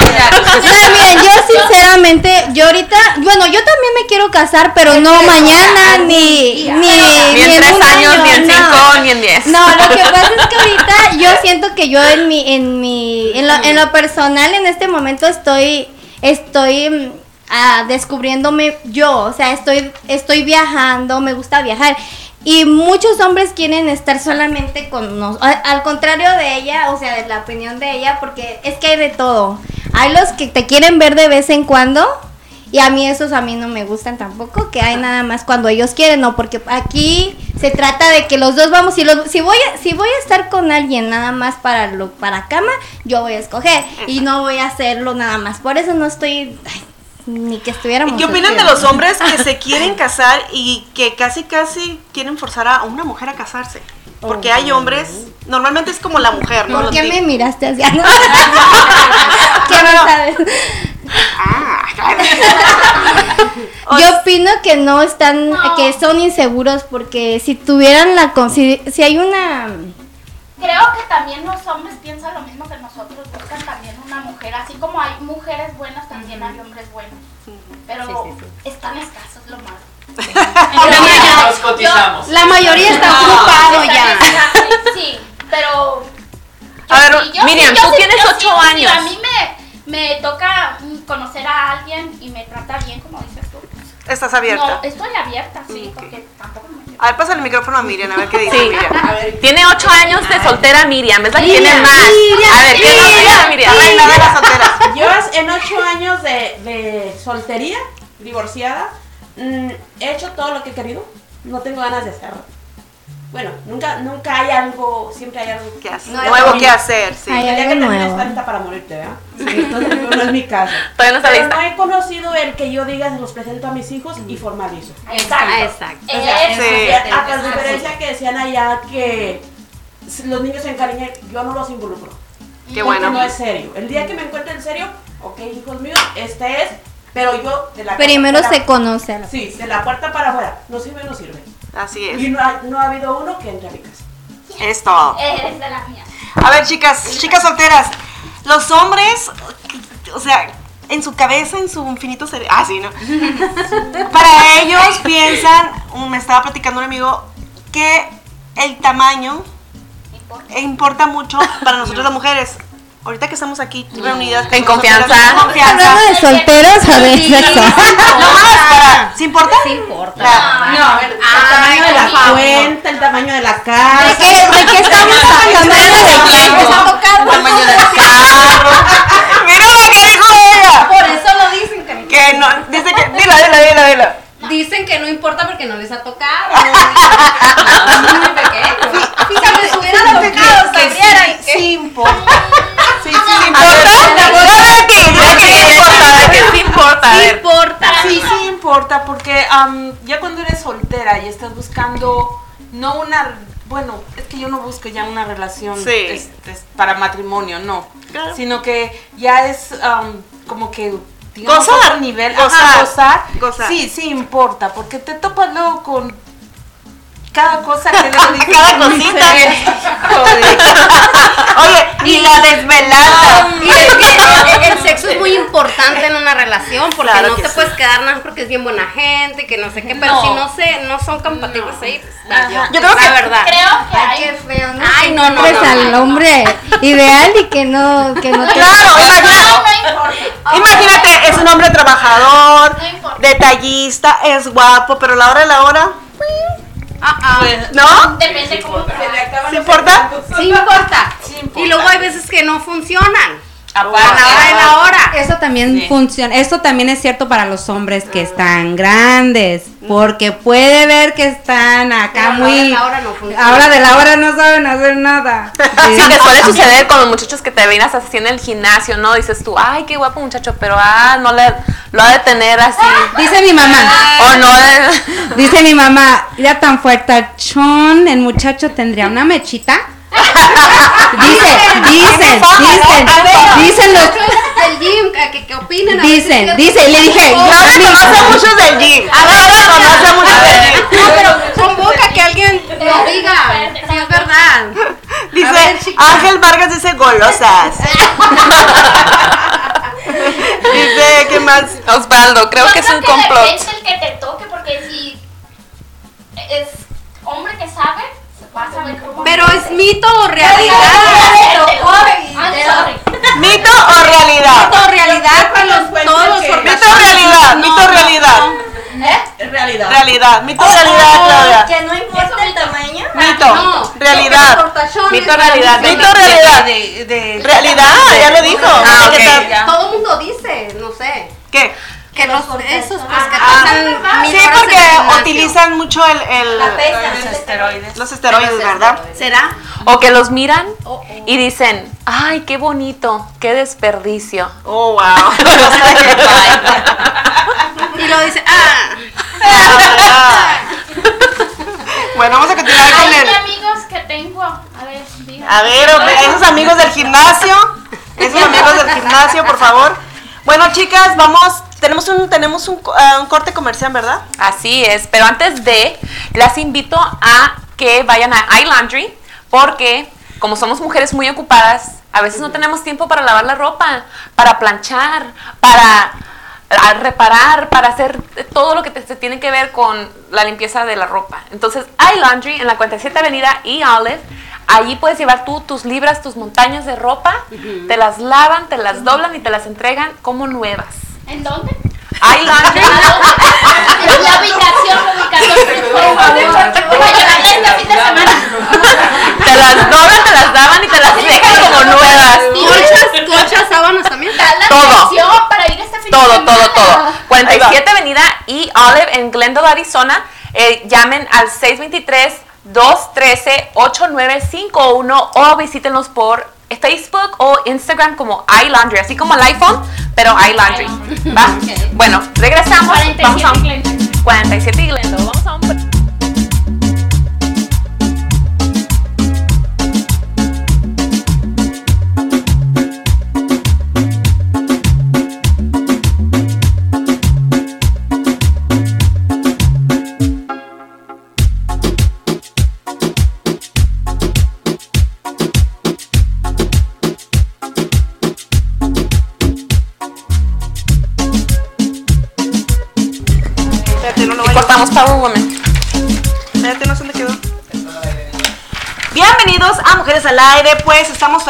miren, (laughs) (laughs) yo sinceramente, yo ahorita, bueno, yo también me quiero casar, pero no mañana ni ni Ni en tres años, año, ni en cinco, ni en diez. No, lo que pasa es que ahorita yo siento que yo en mi en mi en lo, en lo personal en este momento estoy estoy ah, descubriéndome yo, o sea, estoy estoy viajando, me gusta viajar. Y muchos hombres quieren estar solamente con nos, a- al contrario de ella, o sea, de la opinión de ella, porque es que hay de todo. Hay los que te quieren ver de vez en cuando, y a mí esos a mí no me gustan tampoco, que hay nada más cuando ellos quieren, no, porque aquí se trata de que los dos vamos, si, voy, a, si voy a estar con alguien nada más para, lo, para cama, yo voy a escoger, y no voy a hacerlo nada más. Por eso no estoy, ni que estuviéramos. ¿Y qué opinan de los hombres que se (laughs) quieren casar y que casi casi quieren forzar a una mujer a casarse? Porque hay hombres, normalmente es como la mujer, ¿no? ¿Por qué me miraste hacia (laughs) (laughs) ¿Qué No, no, no no. sabes? Ah, Yo opino que no están, que son inseguros porque si tuvieran la, si, si hay una, Creo que también los hombres piensan lo mismo que nosotros, buscan también una mujer, así como hay mujeres buenas, también hay hombres buenos. Pero están escasos lo (laughs) malo. Nos cotizamos. La mayoría está ocupado Están ya. escasos, Sí, pero... A ver, yo Miriam, yo tú tienes yo ocho sí, yo sí, años. a mí me, me toca mm, conocer a alguien y me trata bien, como dices tú. Estás abierta. No, estoy abierta, sí, Ok. porque tampoco me A ver, pasa el micrófono a Miriam, a ver qué dice Sí. Miriam. Tiene ocho años de soltera Miriam, es la que tiene más. Miriam, A ver, ¿qué nos dice La Miriam? reina de las solteras. Yo en ocho años de, de soltería, divorciada, mm, he hecho todo lo que he querido. No tengo ganas de hacerlo. Bueno, nunca, nunca hay algo, siempre hay algo ¿Qué hacer? Nuevo que hacer, sí. Hay algo que nuevo. está lista para morirte, ¿verdad? Entonces no es mi caso. (laughs) Todavía no está lista. no he conocido el que yo diga se los presento a mis hijos y formalizo. Exacto. Exacto. O sea. Sí. a a diferencia que decían allá que los niños se encariñan, yo no los involucro. Qué Porque bueno. no es serio. El día que me encuentre en serio, ok, hijos míos, este es, pero yo de la primero la- se conoce a la Sí, de la puerta para afuera. No sirve, no sirve. Así Y es. no ha, no ha habido uno que entre a mi casa. Es todo. Eres de las mías. A ver, chicas, chicas solteras. Los hombres, o sea, en su cabeza, en su infinito cerebro. Ah, sí, ¿no? (laughs) Para ellos piensan, me estaba platicando un amigo, que el tamaño importa mucho para nosotros las mujeres. Ahorita que estamos aquí reunidas. En confianza. confianza. ¿Hablando de solteros o de sexo? No más, para- ¿Sí importa? Sí importa. Claro. No, a ver, no cuenta el tamaño de la casa. ¿De qué, de qué estamos (laughs) hablando? ¿De quién? Les ha tocado. El tamaño del carro. (laughs) Mira lo que dijo ella. Por eso lo dicen que Que no, dice que, dila, dila, dila, dila. Dicen que no importa porque no les ha tocado. Es (laughs) muy pequeño. Si les hubiera tocado, sabieran que Sí importa. Sí, sí, sí ¿Importa? Que sí importa. Sí importa. Sí, sí importa, porque am, ya cuando eres soltera y estás buscando, no una, bueno, es que yo no busco ya una relación Sí. este, para matrimonio, no, Claro. sino que ya es am, como que digamos, Gozar, nivel, gozar, Ajá, gozar, gozar. sí, sí importa, porque te topas luego con cada cosa que le. (laughs) Cada cosita. Joder. Oye, y la desvelada. Y es que el, el sexo es muy (laughs) importante en una relación porque Claro no te sí. puedes quedar nada porque es bien buena gente, que no sé qué, pero No. si no se, no son compatibles ahí, pues. Yo creo la que- verdad. Creo que Ay, hay feo, ¿no? Ay, no, no, no, al no. hombre ideal y que no, que no te... Claro, imagínate. Imagínate, es un hombre trabajador, No importa. detallista, es guapo, pero a la hora de la hora, Ah, ah. ¿no? Depende cómo te ¿Se importa? Sí importa. Sí importa. Y luego hay veces que no funcionan. A la Aparte. hora de la hora. Eso también Sí. funciona, eso también es cierto para los hombres que están grandes, porque puede ver que están acá Pero a la hora muy de la hora no funciona. ahora de la hora no saben hacer nada. Sí, que suele suceder con los muchachos que te vienes así en el gimnasio, ¿no? Dices tú, ay, qué guapo muchacho, pero ah, no le, lo ha de tener así. Dice mi mamá, (laughs) O no, eh, dice mi mamá, era tan fuertachón, el muchacho tendría una mechita. Dice, dicen, dicen, dicen los, Del gym, que, que, a ver es dicen, cierto. dice, le dije, No reconoce muchos del gym. No reconoce muchos del gym. No, pero convoca que alguien lo diga. Si es verdad. A Dice, ver. Ángel Vargas dice golosas. (laughs) dice, ¿qué más? Osvaldo, creo Yo que es un que complot. depende el que te toque, porque si es hombre que sabe, Pero es mito o realidad. ¿Mito o realidad? Mito o realidad para todos Mito o realidad, mito o realidad. Es realidad. Realidad, mito o realidad, Claudia. Que no importa el tamaño. Mito, No, realidad. Mito, realidad. Mito, realidad. De, de- Realidad, ya lo dijo. Ah. Todo el mundo dice, no sé. ¿Qué? Que los esos pues que Ah, pasan mil sí, horas porque utilizan mucho el, el- Los esteroides. los esteroides, ¿verdad? ¿Será? O que los miran y dicen, ay, qué bonito, qué desperdicio. Oh, wow. (laughs) (laughs) Y luego dice, ah, (laughs) bueno, vamos a continuar con el... amigos que tengo. A ver. A ver, esos amigos del gimnasio, esos amigos del gimnasio, por favor. Bueno, chicas, vamos, tenemos un, tenemos un, ah, un corte comercial, ¿verdad? Así es, pero antes de, las invito a que vayan a iLaundry porque como somos mujeres muy ocupadas, a veces no tenemos tiempo para lavar la ropa, para planchar, para a reparar, para hacer todo lo que te, tiene que ver con la limpieza de la ropa. Entonces, iLaundry en la 47 Avenida y Olive, allí puedes llevar tú tus libras, tus montañas de ropa, te las lavan, te las doblan y te las entregan como nuevas. ¿En dónde? iLaundry (laughs) La ubicación, la ubicación, este fin de semana. te las doblan, te las daban y te las dejan como nuevas. colchas, colchas, sábanas también. Todo. para ir este fin de Todo, semana. todo, todo. 47 Avenida y Olive en Glendale, Arizona. Eh, llamen al 623-213-8951 o visítenos por Facebook o Instagram como iLaundry, así como el iPhone, pero iLaundry. ¿Va? Bueno, regresamos. Vamos a 47 un, Glendale. 47 y Glendale. Vamos a un...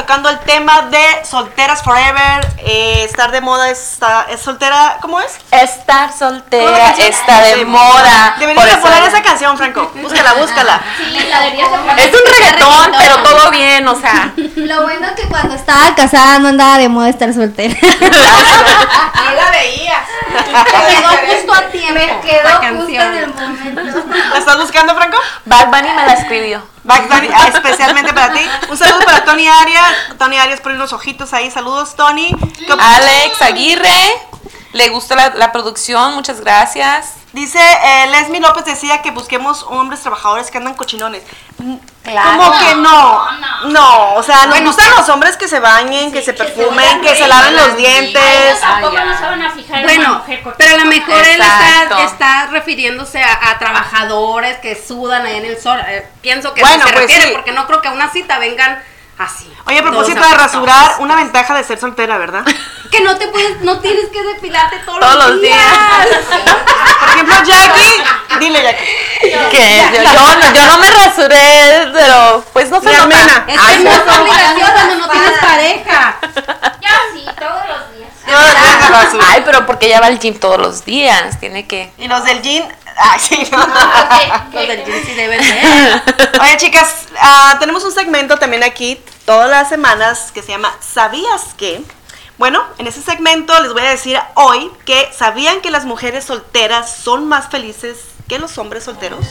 tocando el tema de solteras forever, eh, estar de moda, está, es soltera, ¿cómo es? Estar soltera está de moda. Deberías Por de eso- poner esa canción, Franco, búscala, búscala. Sí, la deberías de. Es un reggaetón, pero todo bien, o sea. (laughs) Lo bueno que cuando estaba casada no andaba de moda estar soltera. (laughs) No la veías. quedó justo a tiempo. Me quedó justo en el momento. ¿La estás buscando, Franco? Bad Bunny me la escribió. Back Bunny, ah, especialmente para ti. Un saludo para Tony Arias. Tony Arias pone unos ojitos ahí. Saludos, Tony. ¿Qué op- Alex Aguirre, le gustó la, la producción, muchas gracias. Dice eh, Lesmi López decía que busquemos hombres trabajadores que andan cochinones. Claro. ¿Cómo que no? No, No, o sea, nos gustan los hombres que se bañen, que se perfumen, que se laven los Ellos dientes. tampoco Ah, ya. no se van a fijar en Bueno, una mujer pero a lo mejor él Exacto. está, está refiriéndose a, a trabajadores que sudan ahí en el sol. Eh, pienso que Bueno, eso se pues refiere, sí. porque no creo que a una cita vengan así. Oye, a propósito de rasurar, una ventaja de ser soltera, ¿verdad? (laughs) Que no te puedes, no tienes que depilarte todos, Todos los días. Por ejemplo, Jackie, dile Jackie. Que yo, yo no, yo no me rasuré, pero pues no se nota. Es Ay, que no no. es obligación cuando no tienes pareja. Ya sí, todos los días. Ay, pero (laughs) porque ella va al gym todos los días, tiene que... Y los del jean, ay, sí, no. (laughs) Los del gym sí deben de. (laughs) Oye, chicas, ah, tenemos un segmento también aquí todas las semanas que se llama ¿Sabías que? Bueno, en ese segmento les voy a decir hoy que ¿sabían que las mujeres solteras son más felices que los hombres solteros?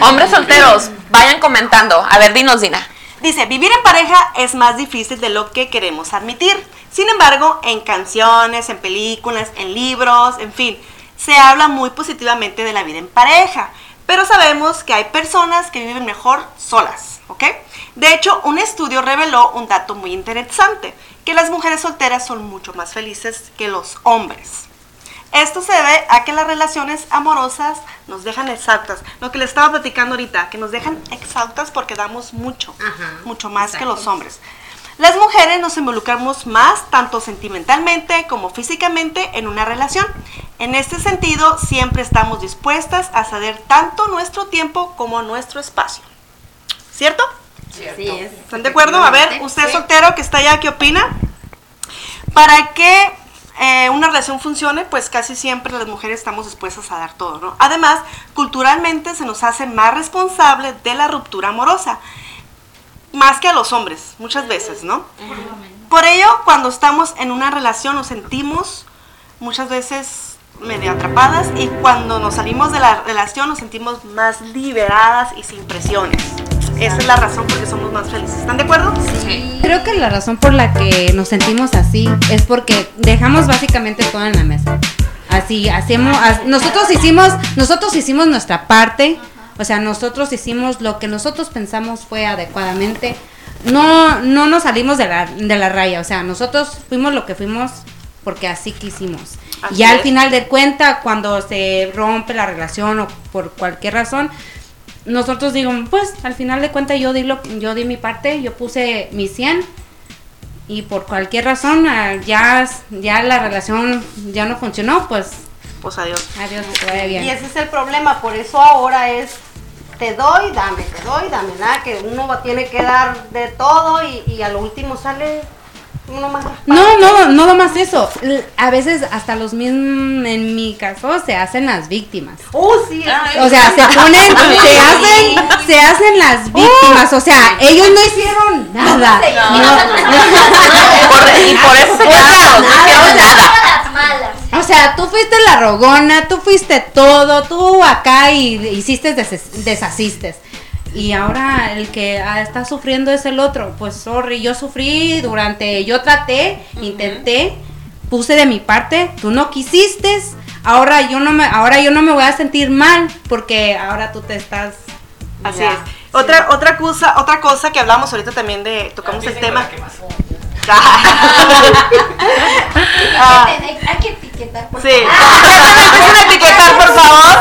Hombres solteros, vayan comentando. A ver, dinos, Dina. Dice, vivir en pareja es más difícil de lo que queremos admitir. Sin embargo, en canciones, en películas, en libros, en fin, se habla muy positivamente de la vida en pareja. Pero sabemos que hay personas que viven mejor solas, ¿ok? De hecho, un estudio reveló un dato muy interesante, que las mujeres solteras son mucho más felices que los hombres. Esto se debe a que las relaciones amorosas nos dejan exhaustas. Lo que les estaba platicando ahorita, que nos dejan exhaustas porque damos mucho, Ajá, mucho más que los hombres. Las mujeres nos involucramos más tanto sentimentalmente como físicamente en una relación. En este sentido, siempre estamos dispuestas a ceder tanto nuestro tiempo como nuestro espacio. ¿Cierto? Sí, es. ¿Están de acuerdo? A ver, usted Sí. soltero que está allá, ¿qué opina? Para que eh, una relación funcione, pues casi siempre las mujeres estamos dispuestas a dar todo, ¿no? Además, culturalmente se nos hace más responsable de la ruptura amorosa, más que a los hombres, muchas veces, ¿no? Por ello, cuando estamos en una relación nos sentimos muchas veces medio atrapadas y cuando nos salimos de la relación nos sentimos más liberadas y sin presiones. Esa es la razón por la que somos más felices. ¿Están de acuerdo? Creo que la razón por la que nos sentimos así es porque dejamos básicamente todo en la mesa. Así hacemos, as- nosotros hicimos, nosotros hicimos nuestra parte, o sea, nosotros hicimos lo que nosotros pensamos fue adecuadamente. No, no nos salimos de la, de la raya, o sea, nosotros fuimos lo que fuimos porque así quisimos. Así ya al es. final de cuenta, cuando se rompe la relación o por cualquier razón, nosotros digo, pues al final de cuentas yo di, lo, yo di mi parte, yo puse mi 100 y por cualquier razón ah, ya, ya la relación ya no funcionó, pues Pues adiós. adiós, que te vaya bien. Y ese es el problema, por eso ahora es te doy, dame, te doy, dame, nada, que uno tiene que dar de todo y, y a lo último sale uno más raspado. No, no, no nomás eso. A veces hasta los mismos, en mi caso, se hacen las víctimas. Uh, sí, eso O sea, se ponen, (laughs) se hacen, se hacen las víctimas. O sea, ellos no hicieron nada. Y por eso se (laughs) quedaron, no. O sea, tú fuiste la rogona, tú fuiste todo, tú acá y hiciste, des- deshaciste. Y ahora el que ah, está sufriendo es el otro. Pues sorry, yo sufrí durante, yo traté, intenté, puse de mi parte, tú no quisiste. Ahora yo no me, ahora yo no me voy a sentir mal porque ahora tú te estás. Así Ya. es. Otra, otra cosa, otra cosa que hablamos ahorita también de, tocamos el tema. (laughs) Ah, Hay que etiquetar. por sí. A (laughs) etiquetar, por favor.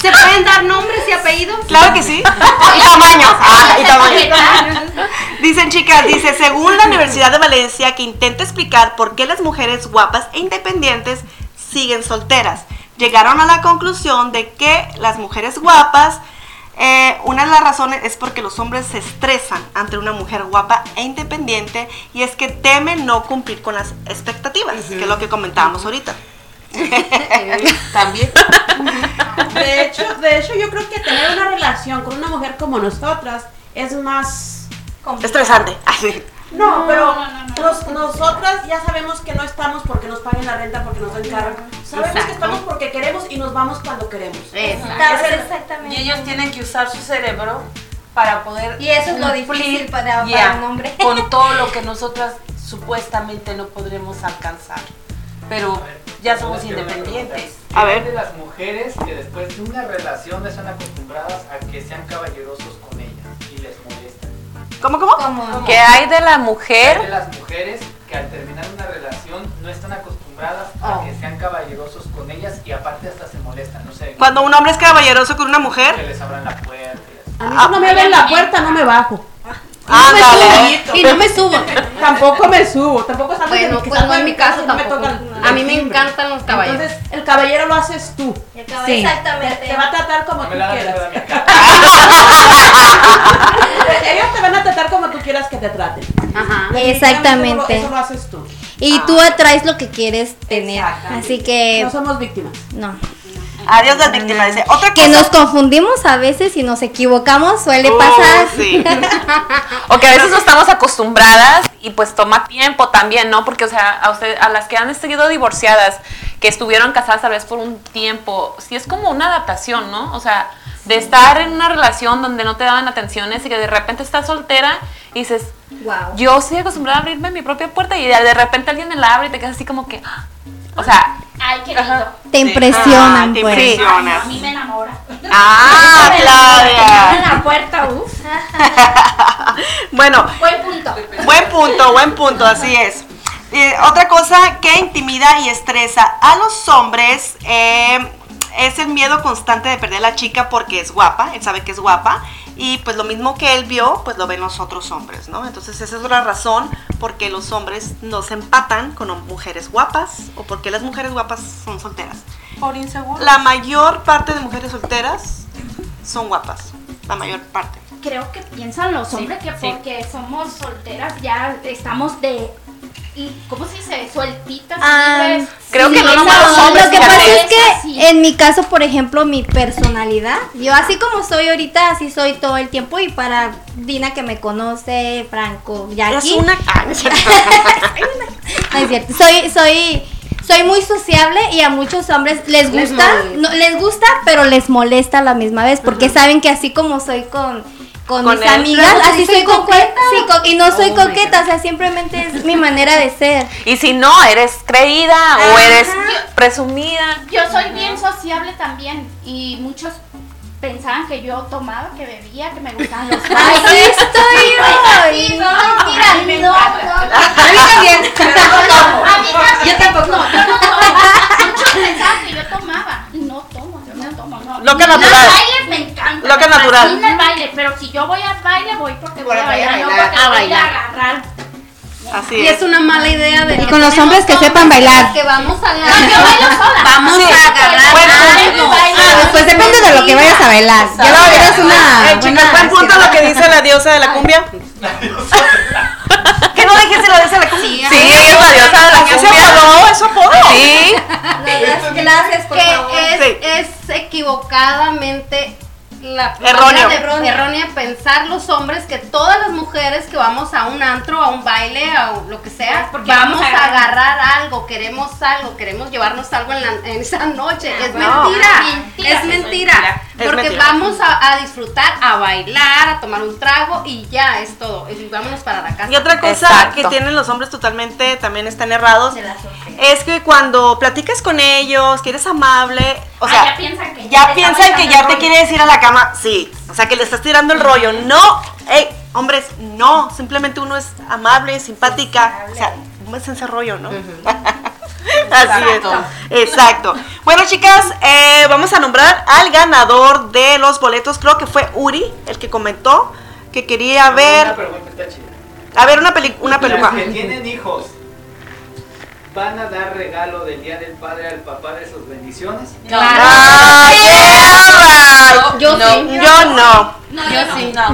¿Se pueden dar nombres y apellidos? Claro que sí. Y tamaños. Ah, y tamaños. Dicen chicas, dice, según la Universidad de Valencia, que intenta explicar por qué las mujeres guapas e independientes siguen solteras. Llegaron a la conclusión de que las mujeres guapas Eh, una de las razones es porque los hombres se estresan ante una mujer guapa e independiente y es que temen no cumplir con las expectativas, que es lo que comentábamos ahorita. (laughs) También. De hecho, de hecho, yo creo que tener una relación con una mujer como nosotras es más Estresante. Así. No, pero nos- nosotras ya sabemos que no estamos porque nos paguen la renta, porque nos den carro. Sabemos que estamos porque queremos y nos vamos cuando queremos. Exacto. Exactamente. Y ellos tienen que usar su cerebro para poder Y eso es lo difícil para- para un hombre. con todo lo que nosotras supuestamente no podremos alcanzar. Pero ya somos independientes. A ¿Qué hay ver. de las mujeres que después de una relación no están acostumbradas a que sean caballerosos con ellas y les molestan. ¿Cómo, cómo? ¿Qué hay de la Hay de mujer? las mujeres que al terminar una relación no están acostumbradas Oh. a que sean caballerosos con ellas y aparte hasta se molestan. No sé, Cuando un hombre es caballeroso con una que mujer, les abran la puerta. A mí si no me abren la puerta, no me bajo. Ándale. Y no me subo. Tampoco me subo, tampoco salgo de Bueno, mi- pues salgo no en mi caso y no me tampoco. tocan A mí me encantan los caballeros. Entonces, el caballero lo haces tú. El Sí. Te, Exactamente. te va a tratar como No tú quieras. (laughs) Ellos te van a tratar como tú quieras que te traten. Ajá. Exactamente. Eso lo haces tú. Y tú atraes lo que quieres tener. Así que No somos víctimas. no. Adiós las víctimas. Dice, otra Que nos confundimos a veces y nos equivocamos, suele Oh, pasar. sí. (laughs) O que a veces no estamos acostumbradas y pues toma tiempo también, ¿no? Porque, o sea, a, usted, a las que han seguido divorciadas, que estuvieron casadas tal vez por un tiempo, sí es como una adaptación, ¿no? O sea, de estar en una relación donde no te daban atenciones y que de repente estás soltera y dices, Wow. yo estoy acostumbrada a abrirme mi propia puerta y de repente alguien me la abre y te quedas así como que, ¡ah! O sea, Ay, qué lindo. Te impresionan, Ah, te pues. impresionas. A mí me enamora. Ah, (laughs) En Claudia. la puerta, uff. (laughs) Bueno, Buen punto. buen punto, buen punto, así es. Eh, otra cosa que intimida y estresa a los hombres eh, es el miedo constante de perder a la chica porque es guapa, él sabe que es guapa y pues lo mismo que él vio, pues lo ven los otros hombres, ¿no? Entonces esa es otra razón porque los hombres no se empatan con mujeres guapas o porque las mujeres guapas son solteras. Por inseguro. La mayor parte de mujeres solteras son guapas, la mayor parte. Creo que piensan los hombres que sí. porque somos solteras ya estamos de. Y- ¿Cómo se dice? Sueltitas. Ah, creo que no hombres, Lo que pasa es Sí. que en mi caso, por ejemplo, mi personalidad, yo así como soy ahorita, así soy todo el tiempo y para Dina que me conoce, Franco, Es Jackie, una... No es cierto. no es cierto, soy, soy, soy muy sociable y a muchos hombres les gusta, no, les gusta, pero les molesta a la misma vez, porque saben que así como soy con con, Con mis él. amigas, así sí, soy coqueta. sí, co- y no soy Oh my coqueta, o sea, simplemente es mi manera de ser. y si no, eres creída o Ajá. eres presumida. Yo soy bien sociable también y muchos pensaban que yo tomaba, que bebía, que me gustaban los Así bailes. estoy Sí, yo. no, no, mentira, no. A mí también. Yo tampoco. No, yo no tomo. Muchos pensaban que yo tomaba. Y no tomo, yo no tomo. No. Loca Los natural. bailes me encantan. Loca me natural. fascina el baile, pero si yo voy al baile, voy porque voy a bailar, no porque a voy a bailar. agarrar. Así Y es. es una mala idea de Y con los hombres que sepan bailar. que vamos a No, yo bailo (laughs) sola. Vamos Sí. a agarrar Bueno, algo. Ah, pues depende de lo que vayas a bailar. Ya la bailar es una Eh, chicas, buen punto lo que dice la diosa de la cumbia. (laughs) (laughs) ¿Qué no dijiste la diosa de la cumbia? Sí, ella es la diosa de la ¿Qué se cumbia. apagó? ¿Eso apodo? Sí, clases por que favor. es, Sí. es equivocadamente la de- errónea pensar los hombres que todas las mujeres que vamos a un antro, a un baile, a lo que sea, Es porque vamos vamos a a agarrar. algo, queremos algo, queremos llevarnos algo en, la- en esa noche. es no. mentira, Mentira. es mentira. Es Porque mentira. vamos a, a disfrutar, a bailar, a tomar un trago y ya es todo. Y vámonos para la casa. Y otra cosa Exacto. que tienen los hombres totalmente también están errados es que cuando platicas con ellos, que eres amable, o Ah, sea, ya piensan que ya te piensan que ya quiere decir a la cama, sí, o sea, que le estás tirando el rollo. No, hey, hombres, no, simplemente uno es amable, simpática, o sea, no es ese rollo, ¿no? (laughs) Así es. Exacto. Bueno, chicas, eh, vamos a nombrar al ganador de los boletos. Creo que fue Uri, el que comentó que quería Una ver. pregunta está chida. A ver, una, peli una peluca. Las que tienen hijos, ¿van a dar regalo del Día del Padre al papá de sus bendiciones? ¡Ah, qué bárbaro! Yo No. sí. Yo no. No.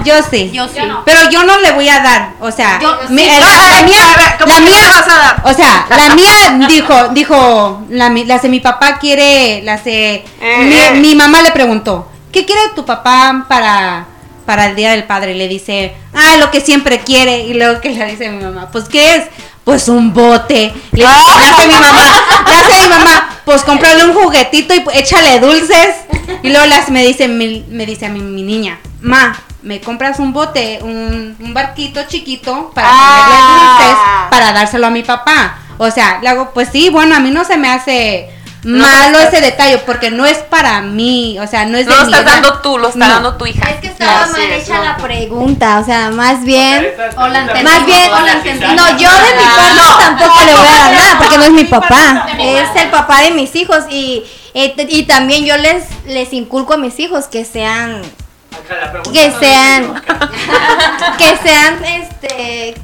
Yo sí. Yo sí. Pero yo no le voy a dar, o sea, Yo- mi- sí. la mía, ¿cómo la mía, le vas a dar? o sea, la mía (laughs) dijo, dijo, la, la de mi papá quiere, la de, Eh, mi, eh. mi mamá le preguntó, ¿qué quiere tu papá para, para el día del padre? Y le dice, ah, lo que siempre quiere, y luego que le dice mi mamá, pues ¿qué es? Pues un bote. Le, hace mi mamá, le hace mi mamá, pues cómprale un juguetito y pues, échale dulces. Y luego las, me dice, me dice a mi, mi niña, ma, me compras un bote, un, un barquito chiquito para Ah. ponerle dulces para dárselo a mi papá. O sea, le hago, pues sí, bueno, a mí no se me hace malo ese detalle porque no es para mí, o sea, no es No de lo mi estás edad. dando tú, lo está No. dando tu hija. Es que estaba Así mal es, hecha no. la pregunta, o sea, más bien... O la entendí. Más bien, o la entendí. no, yo de mi parte No, tampoco no, le voy a dar no, nada porque no es mi papá, es el papá de mis hijos y, y también yo les, les inculco a mis hijos que sean que no sean ¿no? (laughs) que sean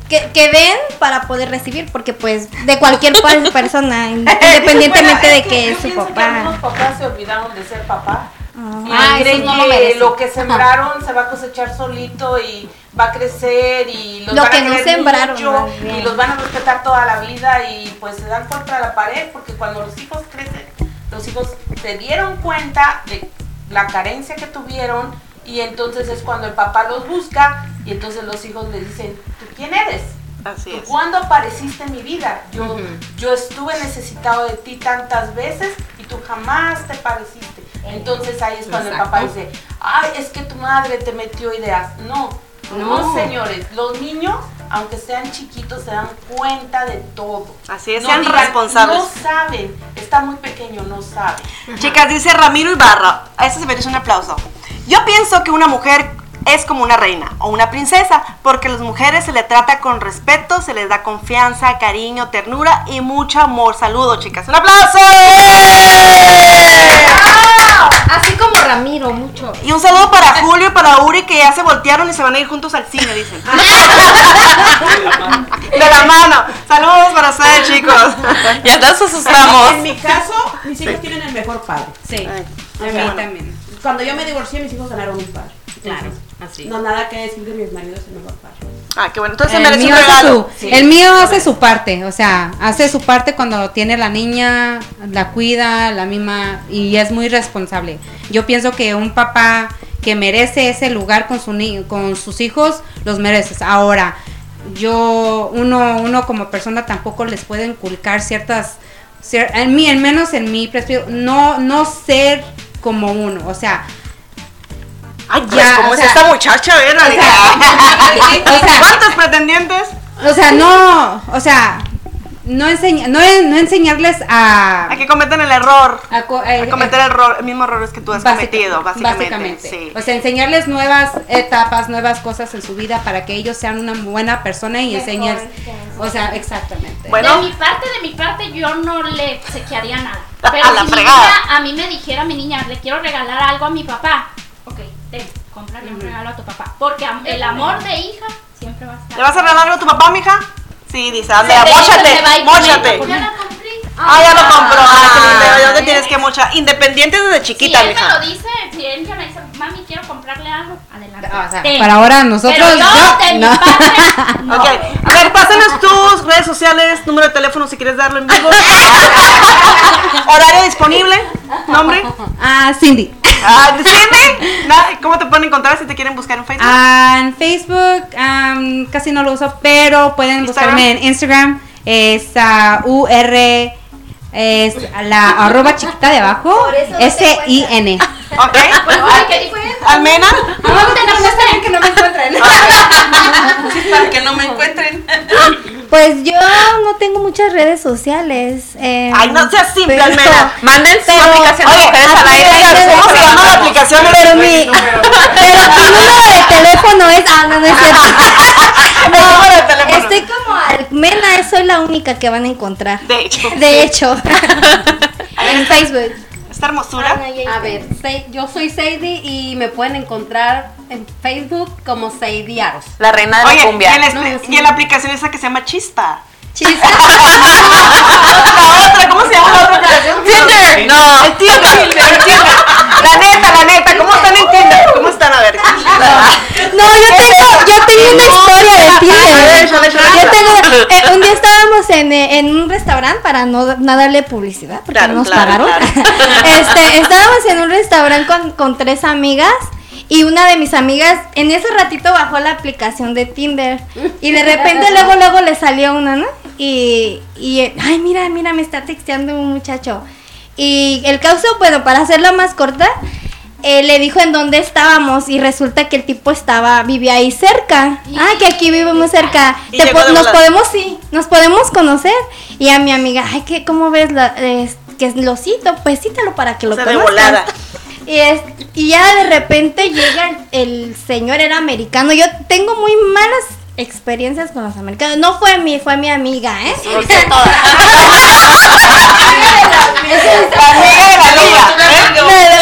que, que den para poder recibir porque pues de cualquier (laughs) persona independientemente Bueno, de es que es yo su que papá. algunos papás se olvidaron de ser papá. Y Ah, creen eso no lo que lo que sembraron se va a cosechar solito y va a crecer y los Lo van que a no sembraron, mucho y los van a respetar toda la vida y pues se dan contra la pared porque cuando los hijos crecen, los hijos se dieron cuenta de la carencia que tuvieron y entonces es cuando el papá los busca y entonces los hijos le dicen, ¿tú quién eres? Así es. ¿Cuándo apareciste en mi vida? Yo, yo estuve necesitado de ti tantas veces y tú jamás te pareciste. Entonces ahí es cuando el papá dice, ay, es que tu madre te metió ideas. No, no, señores, los niños, aunque sean chiquitos, se dan cuenta de todo. Así es, No sean digan, responsables. No saben, está muy pequeño, no sabe. Chicas, dice Ramiro Ibarra. A eso se merece un aplauso. Yo pienso que una mujer es como una reina o una princesa, porque a las mujeres se le trata con respeto, se les da confianza, cariño, ternura y mucho amor. Saludos, chicas. ¡Un aplauso! Así como Ramiro, mucho. Y un saludo para Julio y para Uri que ya se voltearon y se van a ir juntos al cine, dicen. De la mano. Saludos para ustedes, chicos. Ya nos asustamos. En mi caso, mis hijos tienen el mejor padre. Sí, Ay, a mí bueno. también. Cuando yo me divorcié, mis hijos ganaron un padre. Claro, así. No, nada que decir de mis maridos el mejor padre. Ah, qué bueno. Entonces se El merece un mío, hace regalo. su, el mío hace su parte, o sea, hace su parte cuando tiene la niña, la cuida, la misma y es muy responsable. Yo pienso que un papá que merece ese lugar con su ni- con sus hijos los mereces. Ahora, yo uno uno como persona tampoco les puede inculcar ciertas cier- en mí, al menos en mi perspectiva, no no ser como uno, o sea, Ay, Ya, pues, ¿cómo o es sea- esta muchacha? A ver, (laughs) o sea- ¿Cuántos pretendientes? o sea, no, o sea, no enseña, no, no enseñarles a A que cometen el error. a co- eh, A cometer el, error, el mismo error que tú has Básica- cometido, básicamente. Sí. O sea, enseñarles nuevas etapas, nuevas cosas en su vida para que ellos sean una buena persona y enseñes, o sea, exactamente. Bueno. De mi parte, de mi parte, yo no le sequearía nada. (laughs) A Pero la si mi fregada. niña, a mí me dijera mi niña, le quiero regalar algo a mi papá. Ok, ten, cómprale un regalo a tu papá. Porque el amor de hija siempre va a estar. ¿Le vas a regalar algo a tu papá, mija? Sí, dice, anda, De hecho, móchate, se va a ir con móchate. ella, porque Ya la compré. Ah, ya lo compró. Ah, qué lindo. ¿De dónde Ah. tienes que mochar? Independiente desde Si chiquita, él me lo mija. dice, si él me dice, mami, quiero comprarle algo, adelante. O sea, Ten. para ahora nosotros Pero yo, yo- de mi no. no. Ok, a ver, pásanos tus redes sociales, número de teléfono si quieres darlo en vivo. (laughs) Horario disponible, nombre. Ah, Cindy. Ah, (laughs) ¿cómo te pueden encontrar si te quieren buscar en Facebook? Ah, en Facebook casi no lo uso, pero pueden Instagram. buscarme en Instagram. Es ah, UR, es la arroba chiquita de abajo, S-I-N. Ok. Ay, ¿qué dijo él? Almena. que no me encuentren. (laughs) Para que no me encuentren. Pues yo no tengo muchas redes sociales. eh, Ay, no seas simple, pero- Almena. Manden su Pero- aplicación de Oye, mujeres al así aire. ¿Cómo se llama la aplicación? Pero mi, pero mi número de teléfono es. Ah, no, no es cierto. (laughs) número de teléfono. Estoy como Almena, soy la única que van a encontrar. De hecho. De hecho. (laughs) en Facebook. Esta hermosura. A ver, Sei- yo soy Sadie y me pueden encontrar en Facebook como Sadie Aros. La reina de la Oye, y, cumbia. en la- y en la aplicación esa que se llama Chispa. Chispa. (laughs) La otra, ¿cómo se llama la otra aplicación? Tinder. No. El Tinder, el Tinder. La neta, la neta, ¿cómo están en Tinder? ¿Cómo están? A ver. (laughs) No, yo tengo, yo tengo una historia de Tinder. Yo tengo, eh, un día estábamos en, eh, en un restaurante para no, darle publicidad, porque no nos pagaron. (laughs) Este, estábamos en un restaurante con, con tres amigas. Y una de mis amigas en ese ratito bajó la aplicación de Tinder. Y de repente (laughs) luego, luego le salió una, ¿no? Y, y, ay, mira, mira, me está texteando un muchacho. Y el caso, bueno, para hacerla más corta, eh, le dijo en dónde estábamos y resulta que el tipo estaba, vivía ahí cerca. Ah, que aquí vivimos cerca. Te po- nos podemos, sí, nos podemos conocer. Y a mi amiga, ay, que ¿cómo ves? La, que lo cito, pues cítalo para que lo de conozcas. volada. Y, es, y ya de repente llega el, el señor, era americano. Yo tengo muy malas experiencias con los americanos. No fue mi, fue mi amiga, ¿eh?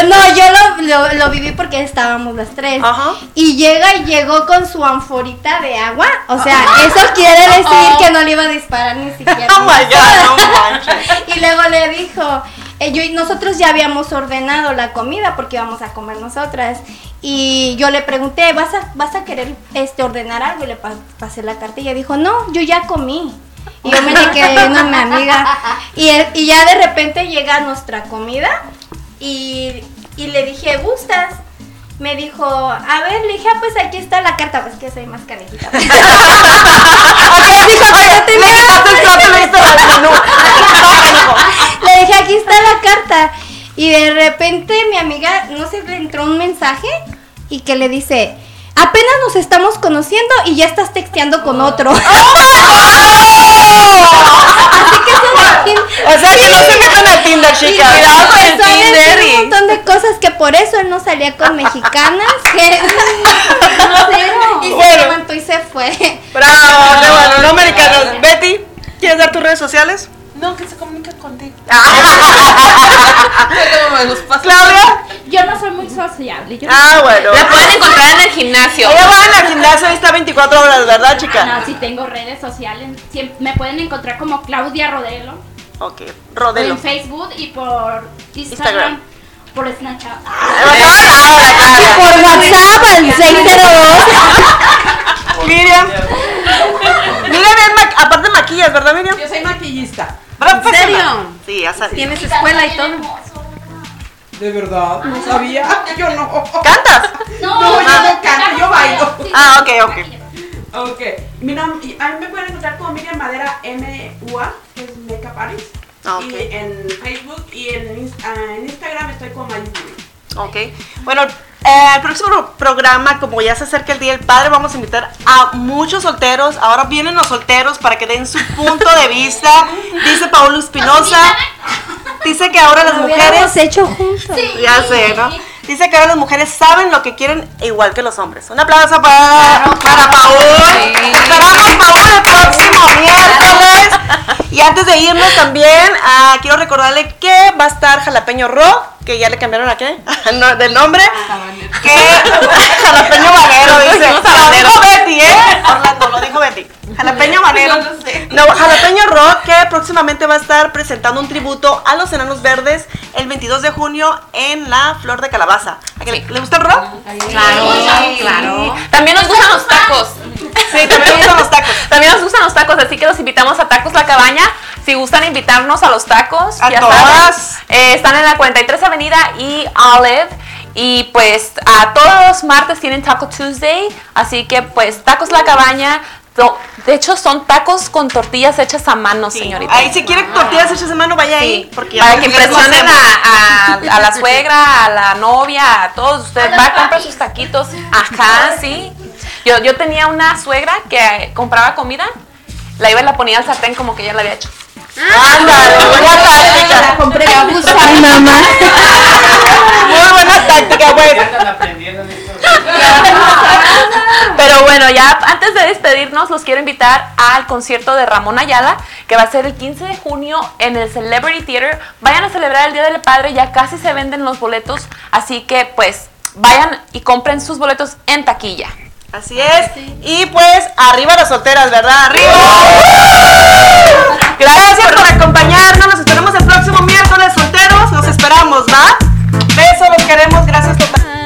No, (laughs) no, yo lo, lo, lo viví porque estábamos las tres. Ajá. Y llega y llegó con su anforita de agua. O sea, eso quiere decir que no le iba a disparar ni siquiera. Oh my God, no manches. (laughs) Y luego le dijo, yo, y nosotros ya habíamos ordenado la comida porque íbamos a comer nosotras. Y yo le pregunté, ¿vas a, vas a querer este, ordenar algo? Y le pa- pasé la cartilla. Dijo, no, yo ya comí. Y yo me le (laughs) quedé viendo a mi amiga. Y, y ya de repente llega nuestra comida. Y, y le dije, ¿gustas? Me dijo, a ver, le dije, ah, pues aquí está la carta. Pues que soy más (laughs) (laughs) dijo, te Le plato y dije, aquí está carta. Y de repente mi amiga, no sé, le entró un mensaje y que le dice, apenas nos estamos conociendo y ya estás texteando con otro. (laughs) Así que se O sea, que no se metan al Tinder, chicas. Cuidado con el Tinder Un montón de cosas que por eso él no salía con mexicanas. (laughs) Que (laughs) y se Bueno. levantó y se fue. Bravo, bueno, no americanos. Betty, ¿quieres dar tus redes sociales? No, que se comunica contigo. (laughs) Claudia. Yo no soy muy sociable. Yo Ah, bueno. La pueden encontrar en el gimnasio. Ella va al gimnasio y está 24 horas, ¿verdad, chica? No, sí tengo redes sociales. Me pueden encontrar como Claudia Rodelo. Ok, Rodelo. En Facebook y por Instagram. Instagram. Por Snapchat. Por WhatsApp al 602. (laughs) Miriam. Miriam aparte maquillas, ¿verdad, Miriam? Yo soy maquillista. ¿Verdad? ¿En serio? Sí, ya sabes. Tienes escuela y todo. De verdad, no sabía. (laughs) Yo no. ¿Cantas? No, No, yo no canto, yo bailo. Ah, ok, ok. Ok. Mi nom- y a mí me pueden encontrar como Miriam Madera MUA, que es Makeup Artist. Ah, ok. Y en Facebook y en, ah, en Instagram estoy como Mayuri. Ok. Bueno, eh, el próximo programa, como ya se acerca el Día del Padre, vamos a invitar a muchos solteros. Ahora vienen los solteros para que den su punto de vista. Dice Paulo Espinosa. Dice que ahora las Lo mujeres... hubiéramos hecho juntos. Ya sé, ¿no? Dice que ahora las mujeres saben lo que quieren igual que los hombres. Un aplauso para, para Paul. Esperamos Paul el próximo (laughs) miércoles. Y antes de irnos también, ah, quiero recordarle que va a estar Jalapeño Rock, que ya le cambiaron a qué? (laughs) No, del nombre. Que (laughs) Jalapeño Valero dice. Lo dijo Betty, ¿eh? Orlando, lo dijo Betty. Jalapeño Valero. No, Jalapeño Rock, que próximamente va a estar presentando un tributo a los enanos verdes el 22 de junio en la Flor de Calabaza. ¿A que le, le gusta el rock? Claro, claro. También nos gustan los tacos. Sí, también le gustan los tacos. (laughs) También nos gustan los tacos, así que los invitamos a Tacos La Cabaña. Si gustan invitarnos a los tacos, A ya todas. saben. Eh, están en la 43 Avenida y Olive. Y pues a todos los martes tienen Taco Tuesday. Así que pues Tacos La Cabaña. Do- De hecho, son tacos con tortillas hechas a mano, señorita. Ahí si quiere tortillas hechas de mano, vaya ahí. Porque para que impresionen a, a- a la suegra, a la novia, a todos. Usted va a comprar sus taquitos. Ajá, sí. Yo, yo tenía una suegra que compraba comida, la iba y la ponía al sartén como que ella la había hecho. Ándale, buena táctica. compré Ay, mamá. Muy buena táctica, pues. Pero bueno, ya antes de despedirnos, los quiero invitar al concierto de Ramón Ayala, que va a ser el 15 de junio en el Celebrity Theater. Vayan a celebrar el Día del Padre, ya casi se venden los boletos, así que pues vayan y compren sus boletos en taquilla. Así es. Y pues, arriba las solteras, ¿verdad? ¡Arriba! Gracias por acompañarnos. Nos esperamos el próximo miércoles, solteros. Los esperamos, ¿va? Besos, los queremos. Gracias total.